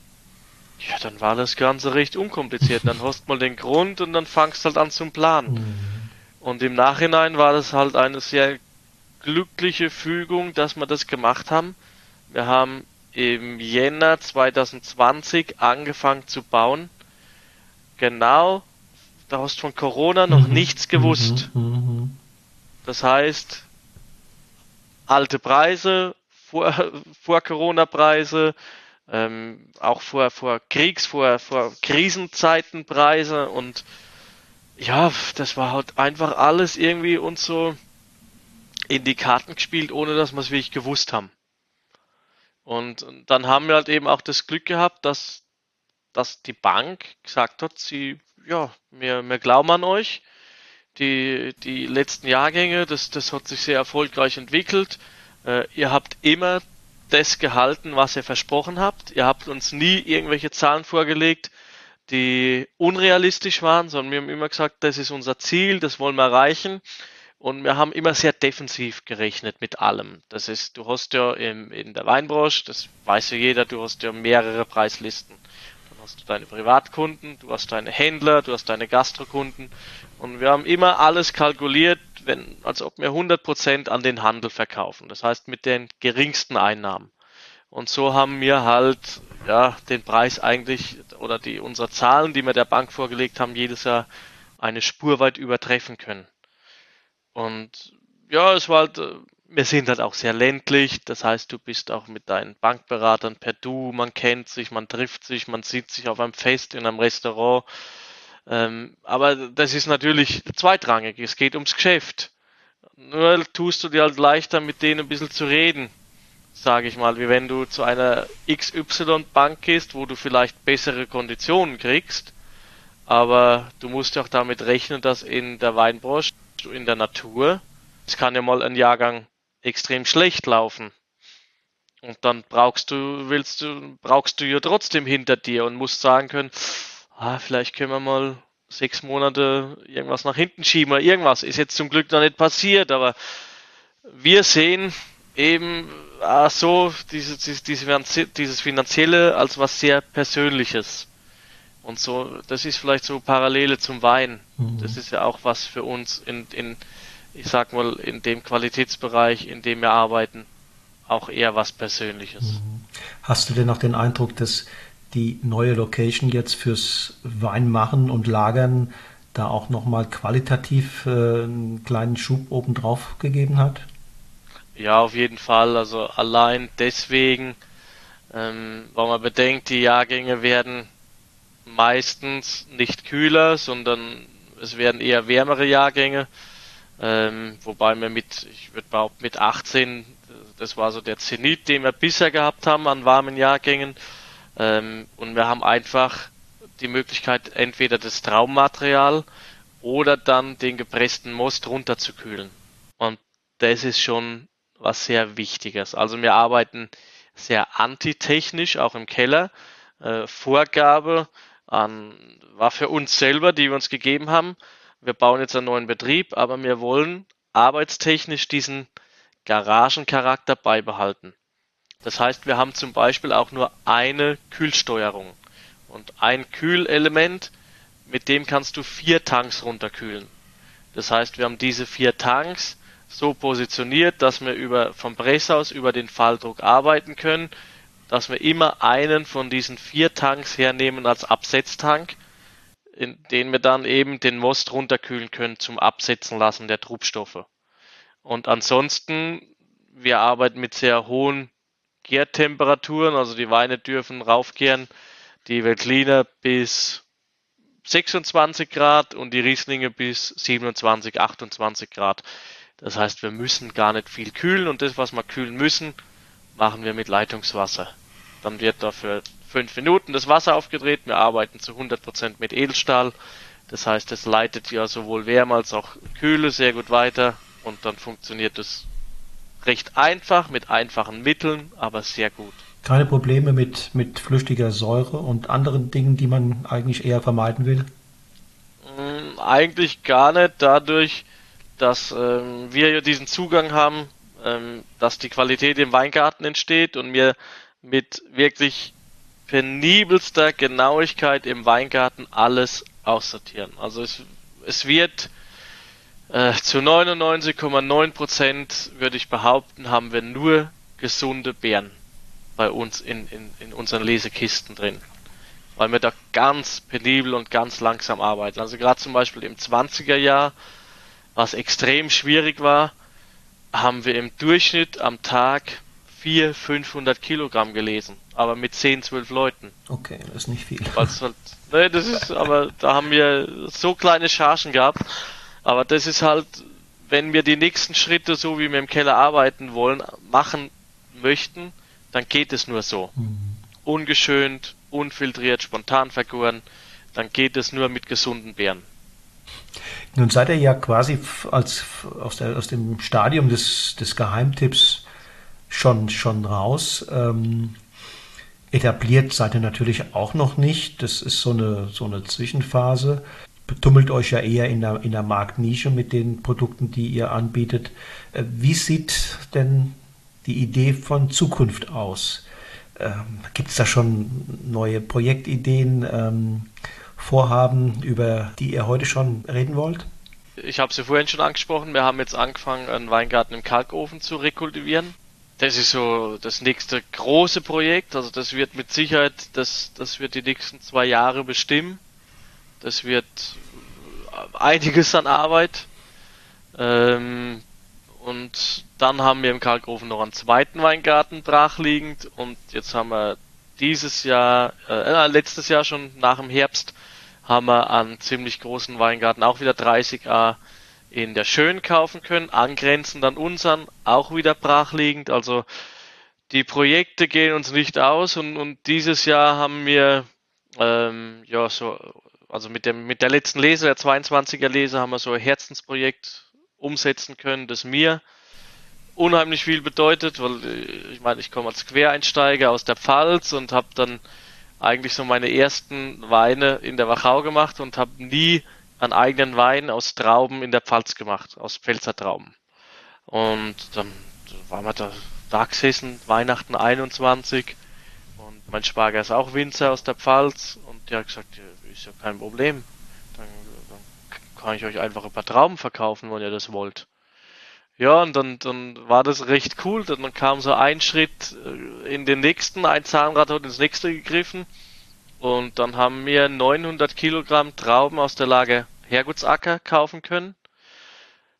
S3: Ja, dann war das Ganze recht unkompliziert. Dann hast du mal den Grund und dann fangst halt an zum Planen. Mhm. Und im Nachhinein war das halt eine sehr glückliche Fügung, dass wir das gemacht haben. Wir haben im Jänner 2020 angefangen zu bauen. Genau, da hast du von Corona noch mhm. nichts gewusst. Mhm. mhm. Das heißt, alte Preise, vor, vor Corona-Preise, ähm, auch vor, vor Kriegs-, vor, vor Krisenzeiten Preise und ja, das war halt einfach alles irgendwie uns so in die Karten gespielt, ohne dass wir es wirklich gewusst haben. Und dann haben wir halt eben auch das Glück gehabt, dass, dass die Bank gesagt hat, sie, ja, wir, wir glauben an euch. Die, die letzten Jahrgänge, das, das hat sich sehr erfolgreich entwickelt. Äh, ihr habt immer das gehalten, was ihr versprochen habt. Ihr habt uns nie irgendwelche Zahlen vorgelegt, die unrealistisch waren, sondern wir haben immer gesagt, das ist unser Ziel, das wollen wir erreichen. Und wir haben immer sehr defensiv gerechnet mit allem. Das ist, du hast ja im, in der Weinbranche, das weiß ja jeder, du hast ja mehrere Preislisten. Hast deine Privatkunden, du hast deine Händler, du hast deine Gastrokunden. Und wir haben immer alles kalkuliert, wenn, als ob wir 100% an den Handel verkaufen. Das heißt mit den geringsten Einnahmen. Und so haben wir halt, ja, den Preis eigentlich, oder die, unsere Zahlen, die wir der Bank vorgelegt haben, jedes Jahr eine Spur weit übertreffen können. Und ja, es war halt, äh, wir sind halt auch sehr ländlich, das heißt, du bist auch mit deinen Bankberatern per Du, man kennt sich, man trifft sich, man sieht sich auf einem Fest, in einem Restaurant. Ähm, aber das ist natürlich zweitrangig, es geht ums Geschäft. Nur tust du dir halt leichter, mit denen ein bisschen zu reden, sage ich mal, wie wenn du zu einer XY-Bank gehst, wo du vielleicht bessere Konditionen kriegst, aber du musst ja auch damit rechnen, dass in der Weinbranche in der Natur. Es kann ja mal ein Jahrgang extrem schlecht laufen. Und dann brauchst du, willst du, brauchst du ja trotzdem hinter dir und musst sagen können, ah, vielleicht können wir mal sechs Monate irgendwas nach hinten schieben oder irgendwas. Ist jetzt zum Glück noch nicht passiert, aber wir sehen eben ah, so dieses, dieses, dieses Finanzielle als was sehr Persönliches. Und so, das ist vielleicht so Parallele zum Wein. Mhm. Das ist ja auch was für uns in, in, ich sag mal, in dem Qualitätsbereich, in dem wir arbeiten, auch eher was Persönliches. Mhm.
S1: Hast du denn auch den Eindruck, dass die neue Location jetzt fürs Weinmachen und Lagern da auch nochmal qualitativ äh, einen kleinen Schub obendrauf gegeben hat?
S3: Ja, auf jeden Fall. Also allein deswegen, ähm, weil man bedenkt, die Jahrgänge werden meistens nicht kühler, sondern es werden eher wärmere Jahrgänge. Ähm, wobei wir mit, ich würde behaupten, mit 18, das war so der Zenit, den wir bisher gehabt haben an warmen Jahrgängen. Ähm, und wir haben einfach die Möglichkeit, entweder das Traummaterial oder dann den gepressten Most runterzukühlen. Und das ist schon was sehr Wichtiges. Also wir arbeiten sehr antitechnisch, auch im Keller. Äh, Vorgabe, an, war für uns selber, die wir uns gegeben haben. Wir bauen jetzt einen neuen Betrieb, aber wir wollen arbeitstechnisch diesen Garagencharakter beibehalten. Das heißt, wir haben zum Beispiel auch nur eine Kühlsteuerung und ein Kühlelement, mit dem kannst du vier Tanks runterkühlen. Das heißt, wir haben diese vier Tanks so positioniert, dass wir über, vom Presshaus über den Falldruck arbeiten können dass wir immer einen von diesen vier Tanks hernehmen als Absetztank, in den wir dann eben den Most runterkühlen können zum Absetzen lassen der Trubstoffe. Und ansonsten, wir arbeiten mit sehr hohen Gärtemperaturen, also die Weine dürfen raufgären, die Veltliner bis 26 Grad und die Rieslinge bis 27, 28 Grad. Das heißt, wir müssen gar nicht viel kühlen und das, was wir kühlen müssen, machen wir mit Leitungswasser. Dann wird da für fünf Minuten das Wasser aufgedreht. Wir arbeiten zu 100% mit Edelstahl. Das heißt, es leitet ja sowohl Wärme als auch Kühle sehr gut weiter und dann funktioniert es recht einfach mit einfachen Mitteln, aber sehr gut.
S1: Keine Probleme mit, mit flüchtiger Säure und anderen Dingen, die man eigentlich eher vermeiden will?
S3: Mm, eigentlich gar nicht dadurch, dass ähm, wir ja diesen Zugang haben, ähm, dass die Qualität im Weingarten entsteht und wir mit wirklich penibelster Genauigkeit im Weingarten alles aussortieren. Also es, es wird äh, zu 99,9 Prozent, würde ich behaupten, haben wir nur gesunde Beeren bei uns in, in, in unseren Lesekisten drin. Weil wir da ganz penibel und ganz langsam arbeiten. Also gerade zum Beispiel im 20er Jahr, was extrem schwierig war, haben wir im Durchschnitt am Tag 400, 500 Kilogramm gelesen, aber mit 10, 12 Leuten.
S1: Okay, das ist nicht viel.
S3: Halt, ne, das ist, aber da haben wir so kleine Chargen gehabt. Aber das ist halt, wenn wir die nächsten Schritte, so wie wir im Keller arbeiten wollen, machen möchten, dann geht es nur so. Mhm. Ungeschönt, unfiltriert, spontan vergoren, dann geht es nur mit gesunden Beeren.
S1: Nun seid ihr ja quasi als, aus, der, aus dem Stadium des, des Geheimtipps schon, schon raus. Ähm, etabliert seid ihr natürlich auch noch nicht. Das ist so eine, so eine Zwischenphase. Betummelt euch ja eher in der, in der Marktnische mit den Produkten, die ihr anbietet. Äh, wie sieht denn die Idee von Zukunft aus? Ähm, Gibt es da schon neue Projektideen, ähm, Vorhaben, über die ihr heute schon reden wollt?
S3: Ich habe sie vorhin schon angesprochen. Wir haben jetzt angefangen, einen Weingarten im Kalkofen zu rekultivieren. Das ist so das nächste große Projekt. Also das wird mit Sicherheit, das, das wird die nächsten zwei Jahre bestimmen. Das wird einiges an Arbeit. Ähm, und dann haben wir im Kalkofen noch einen zweiten Weingarten brachliegend und jetzt haben wir dieses Jahr, äh, letztes Jahr schon nach dem Herbst, haben wir einen ziemlich großen Weingarten, auch wieder 30a in der Schön kaufen können, angrenzend an unseren, auch wieder brachliegend. Also die Projekte gehen uns nicht aus und, und dieses Jahr haben wir ähm, ja so, also mit dem mit der letzten Lese, der 22er Lese, haben wir so ein Herzensprojekt umsetzen können, das mir unheimlich viel bedeutet, weil äh, ich meine, ich komme als Quereinsteiger aus der Pfalz und habe dann eigentlich so meine ersten Weine in der Wachau gemacht und habe nie einen eigenen Wein aus Trauben in der Pfalz gemacht, aus Pfälzer Trauben. Und dann waren wir da, da gesessen, Weihnachten 21 und mein Schwager ist auch Winzer aus der Pfalz und der hat gesagt, ist ja kein Problem, dann, dann kann ich euch einfach ein paar Trauben verkaufen, wenn ihr das wollt. Ja, und dann, dann war das recht cool. Dann kam so ein Schritt äh, in den nächsten, ein Zahnrad hat ins nächste gegriffen. Und dann haben wir 900 Kilogramm Trauben aus der Lage Hergutsacker kaufen können.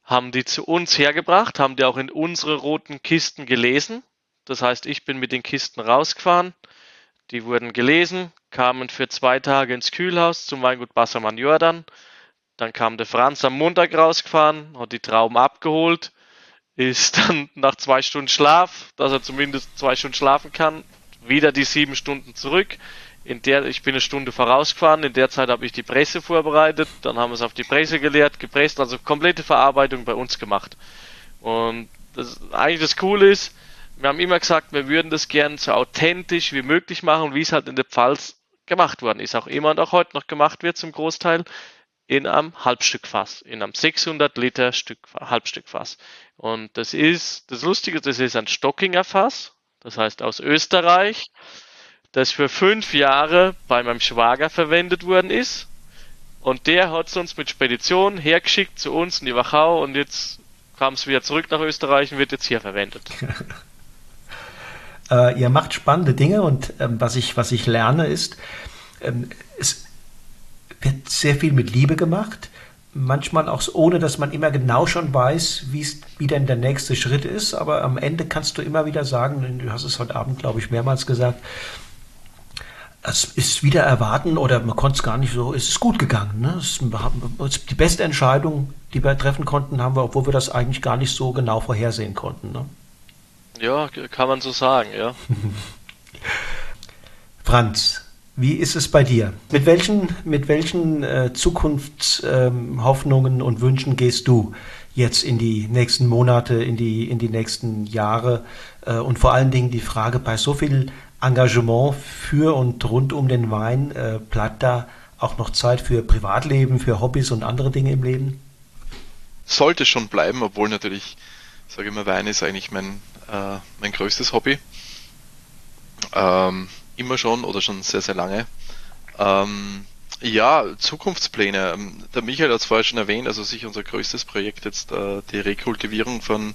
S3: Haben die zu uns hergebracht, haben die auch in unsere roten Kisten gelesen. Das heißt, ich bin mit den Kisten rausgefahren. Die wurden gelesen, kamen für zwei Tage ins Kühlhaus zum Weingut Bassermann Jordan. Dann kam der Franz am Montag rausgefahren, hat die Trauben abgeholt ist dann nach zwei Stunden Schlaf, dass er zumindest zwei Stunden schlafen kann, wieder die sieben Stunden zurück. In der, ich bin eine Stunde vorausgefahren, in der Zeit habe ich die Presse vorbereitet, dann haben wir es auf die Presse geleert, gepresst, also komplette Verarbeitung bei uns gemacht. Und das, eigentlich das Coole ist, wir haben immer gesagt, wir würden das gern so authentisch wie möglich machen, wie es halt in der Pfalz gemacht worden ist, auch immer und auch heute noch gemacht wird zum Großteil in einem Halbstückfass, in einem 600 Liter Stück, Halbstückfass. Und das ist, das Lustige, das ist ein Stockinger Fass, das heißt aus Österreich, das für fünf Jahre bei meinem Schwager verwendet worden ist. Und der hat es uns mit Spedition hergeschickt zu uns in die Wachau und jetzt kam es wieder zurück nach Österreich und wird jetzt hier verwendet.
S1: äh, ihr macht spannende Dinge und ähm, was, ich, was ich lerne ist, ähm, es wird sehr viel mit Liebe gemacht. Manchmal auch ohne, dass man immer genau schon weiß, wie denn der nächste Schritt ist. Aber am Ende kannst du immer wieder sagen, du hast es heute Abend, glaube ich, mehrmals gesagt, es ist wieder erwarten oder man konnte es gar nicht so, es ist gut gegangen. Ne? Es ist die beste Entscheidung, die wir treffen konnten, haben wir, obwohl wir das eigentlich gar nicht so genau vorhersehen konnten. Ne?
S3: Ja, kann man so sagen, ja.
S1: Franz, wie ist es bei dir? Mit welchen, mit welchen äh, Zukunftshoffnungen ähm, und Wünschen gehst du jetzt in die nächsten Monate, in die, in die nächsten Jahre? Äh, und vor allen Dingen die Frage, bei so viel Engagement für und rund um den Wein, äh, bleibt da auch noch Zeit für Privatleben, für Hobbys und andere Dinge im Leben?
S2: Sollte schon bleiben, obwohl natürlich, ich sage immer, Wein ist eigentlich mein, äh, mein größtes Hobby. Ähm, immer schon oder schon sehr, sehr lange. Ähm, ja, Zukunftspläne. Ähm, der Michael hat es vorher schon erwähnt, also sicher unser größtes Projekt jetzt äh, die Rekultivierung von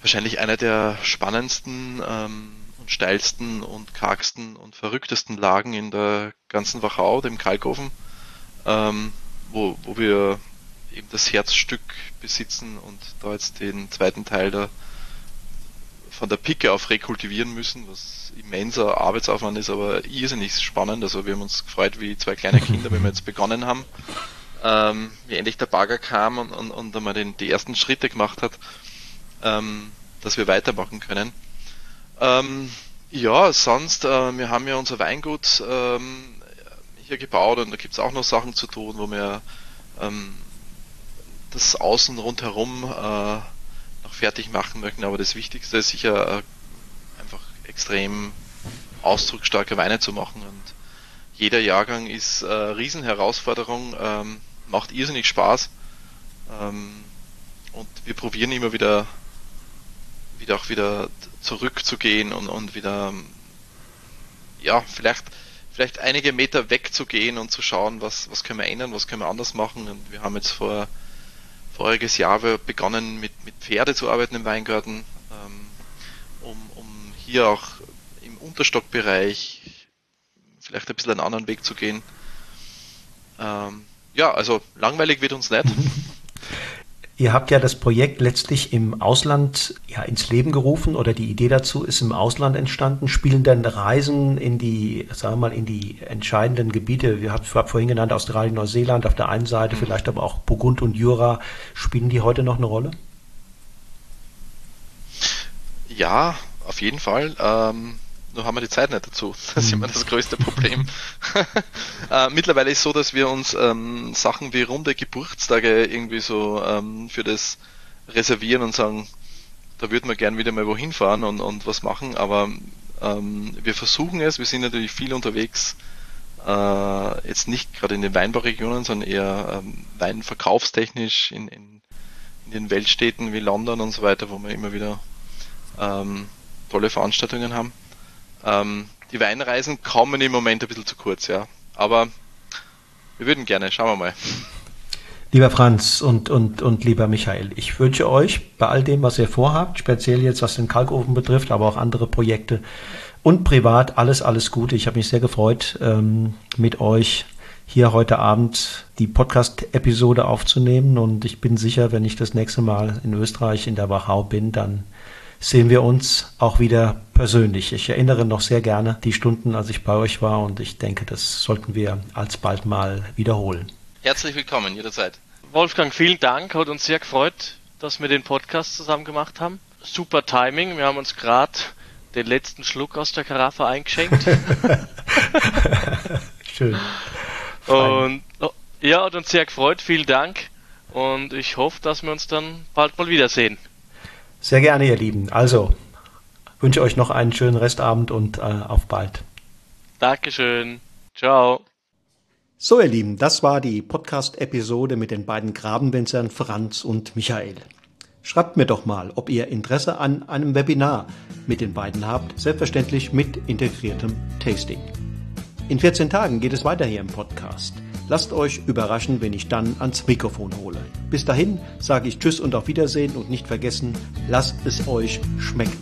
S2: wahrscheinlich einer der spannendsten ähm, steilsten und kargsten und verrücktesten Lagen in der ganzen Wachau, dem Kalkofen, ähm, wo, wo wir eben das Herzstück besitzen und da jetzt den zweiten Teil der, von der Picke auf rekultivieren müssen, was immenser Arbeitsaufwand ist, aber irrsinnig spannend. Also wir haben uns gefreut wie zwei kleine Kinder, wenn wir jetzt begonnen haben, ähm, wie endlich der Bagger kam und, und, und einmal den, die ersten Schritte gemacht hat, ähm, dass wir weitermachen können. Ähm, ja, sonst, äh, wir haben ja unser Weingut ähm, hier gebaut und da gibt es auch noch Sachen zu tun, wo wir ähm, das Außen rundherum äh, noch fertig machen möchten. Aber das Wichtigste ist sicher äh, einfach extrem ausdrucksstarke Weine zu machen. Und jeder Jahrgang ist äh, Riesenherausforderung, ähm, macht irrsinnig Spaß. Ähm, und wir probieren immer wieder, wieder auch wieder zurückzugehen und, und wieder, ja, vielleicht, vielleicht einige Meter wegzugehen und zu schauen, was, was können wir ändern, was können wir anders machen. Und wir haben jetzt vor voriges Jahr begonnen mit, mit Pferde zu arbeiten im Weingarten, ähm, um, um hier auch im Unterstockbereich vielleicht ein bisschen einen anderen Weg zu gehen. Ähm, ja, also langweilig wird uns nicht.
S1: Ihr habt ja das Projekt letztlich im Ausland ja, ins Leben gerufen oder die Idee dazu ist im Ausland entstanden. Spielen denn Reisen in die, sagen wir mal, in die entscheidenden Gebiete, wir haben vorhin genannt, Australien, Neuseeland auf der einen Seite, mhm. vielleicht aber auch Burgund und Jura, spielen die heute noch eine Rolle?
S2: Ja, auf jeden Fall. Ähm, nur haben wir die Zeit nicht dazu. Das ist immer das größte Problem. äh, mittlerweile ist es so, dass wir uns ähm, Sachen wie runde Geburtstage irgendwie so ähm, für das reservieren und sagen, da würden wir gern wieder mal wohin fahren und, und was machen, aber ähm, wir versuchen es, wir sind natürlich viel unterwegs, äh, jetzt nicht gerade in den Weinbauregionen, sondern eher ähm, weinverkaufstechnisch in, in, in den Weltstädten wie London und so weiter, wo wir immer wieder ähm, tolle Veranstaltungen haben. Ähm, die Weinreisen kommen im Moment ein bisschen zu kurz, ja. Aber wir würden gerne, schauen wir mal.
S1: Lieber Franz und, und, und lieber Michael, ich wünsche euch bei all dem, was ihr vorhabt, speziell jetzt was den Kalkofen betrifft, aber auch andere Projekte und privat, alles, alles Gute. Ich habe mich sehr gefreut, ähm, mit euch hier heute Abend die Podcast-Episode aufzunehmen und ich bin sicher, wenn ich das nächste Mal in Österreich in der Wachau bin, dann sehen wir uns auch wieder persönlich. Ich erinnere noch sehr gerne die Stunden, als ich bei euch war und ich denke, das sollten wir alsbald mal wiederholen.
S2: Herzlich willkommen, jederzeit.
S3: Wolfgang, vielen Dank, hat uns sehr gefreut, dass wir den Podcast zusammen gemacht haben. Super Timing, wir haben uns gerade den letzten Schluck aus der Karaffe eingeschenkt.
S1: Schön.
S3: Und oh, ja, hat uns sehr gefreut, vielen Dank. Und ich hoffe, dass wir uns dann bald mal wiedersehen.
S1: Sehr gerne, ihr Lieben. Also, wünsche euch noch einen schönen Restabend und äh, auf bald.
S3: Dankeschön. Ciao.
S1: So, ihr Lieben, das war die Podcast-Episode mit den beiden Grabenwinzern Franz und Michael. Schreibt mir doch mal, ob ihr Interesse an einem Webinar mit den beiden habt, selbstverständlich mit integriertem Tasting. In 14 Tagen geht es weiter hier im Podcast. Lasst euch überraschen, wenn ich dann ans Mikrofon hole. Bis dahin sage ich Tschüss und auf Wiedersehen und nicht vergessen, lasst es euch schmecken.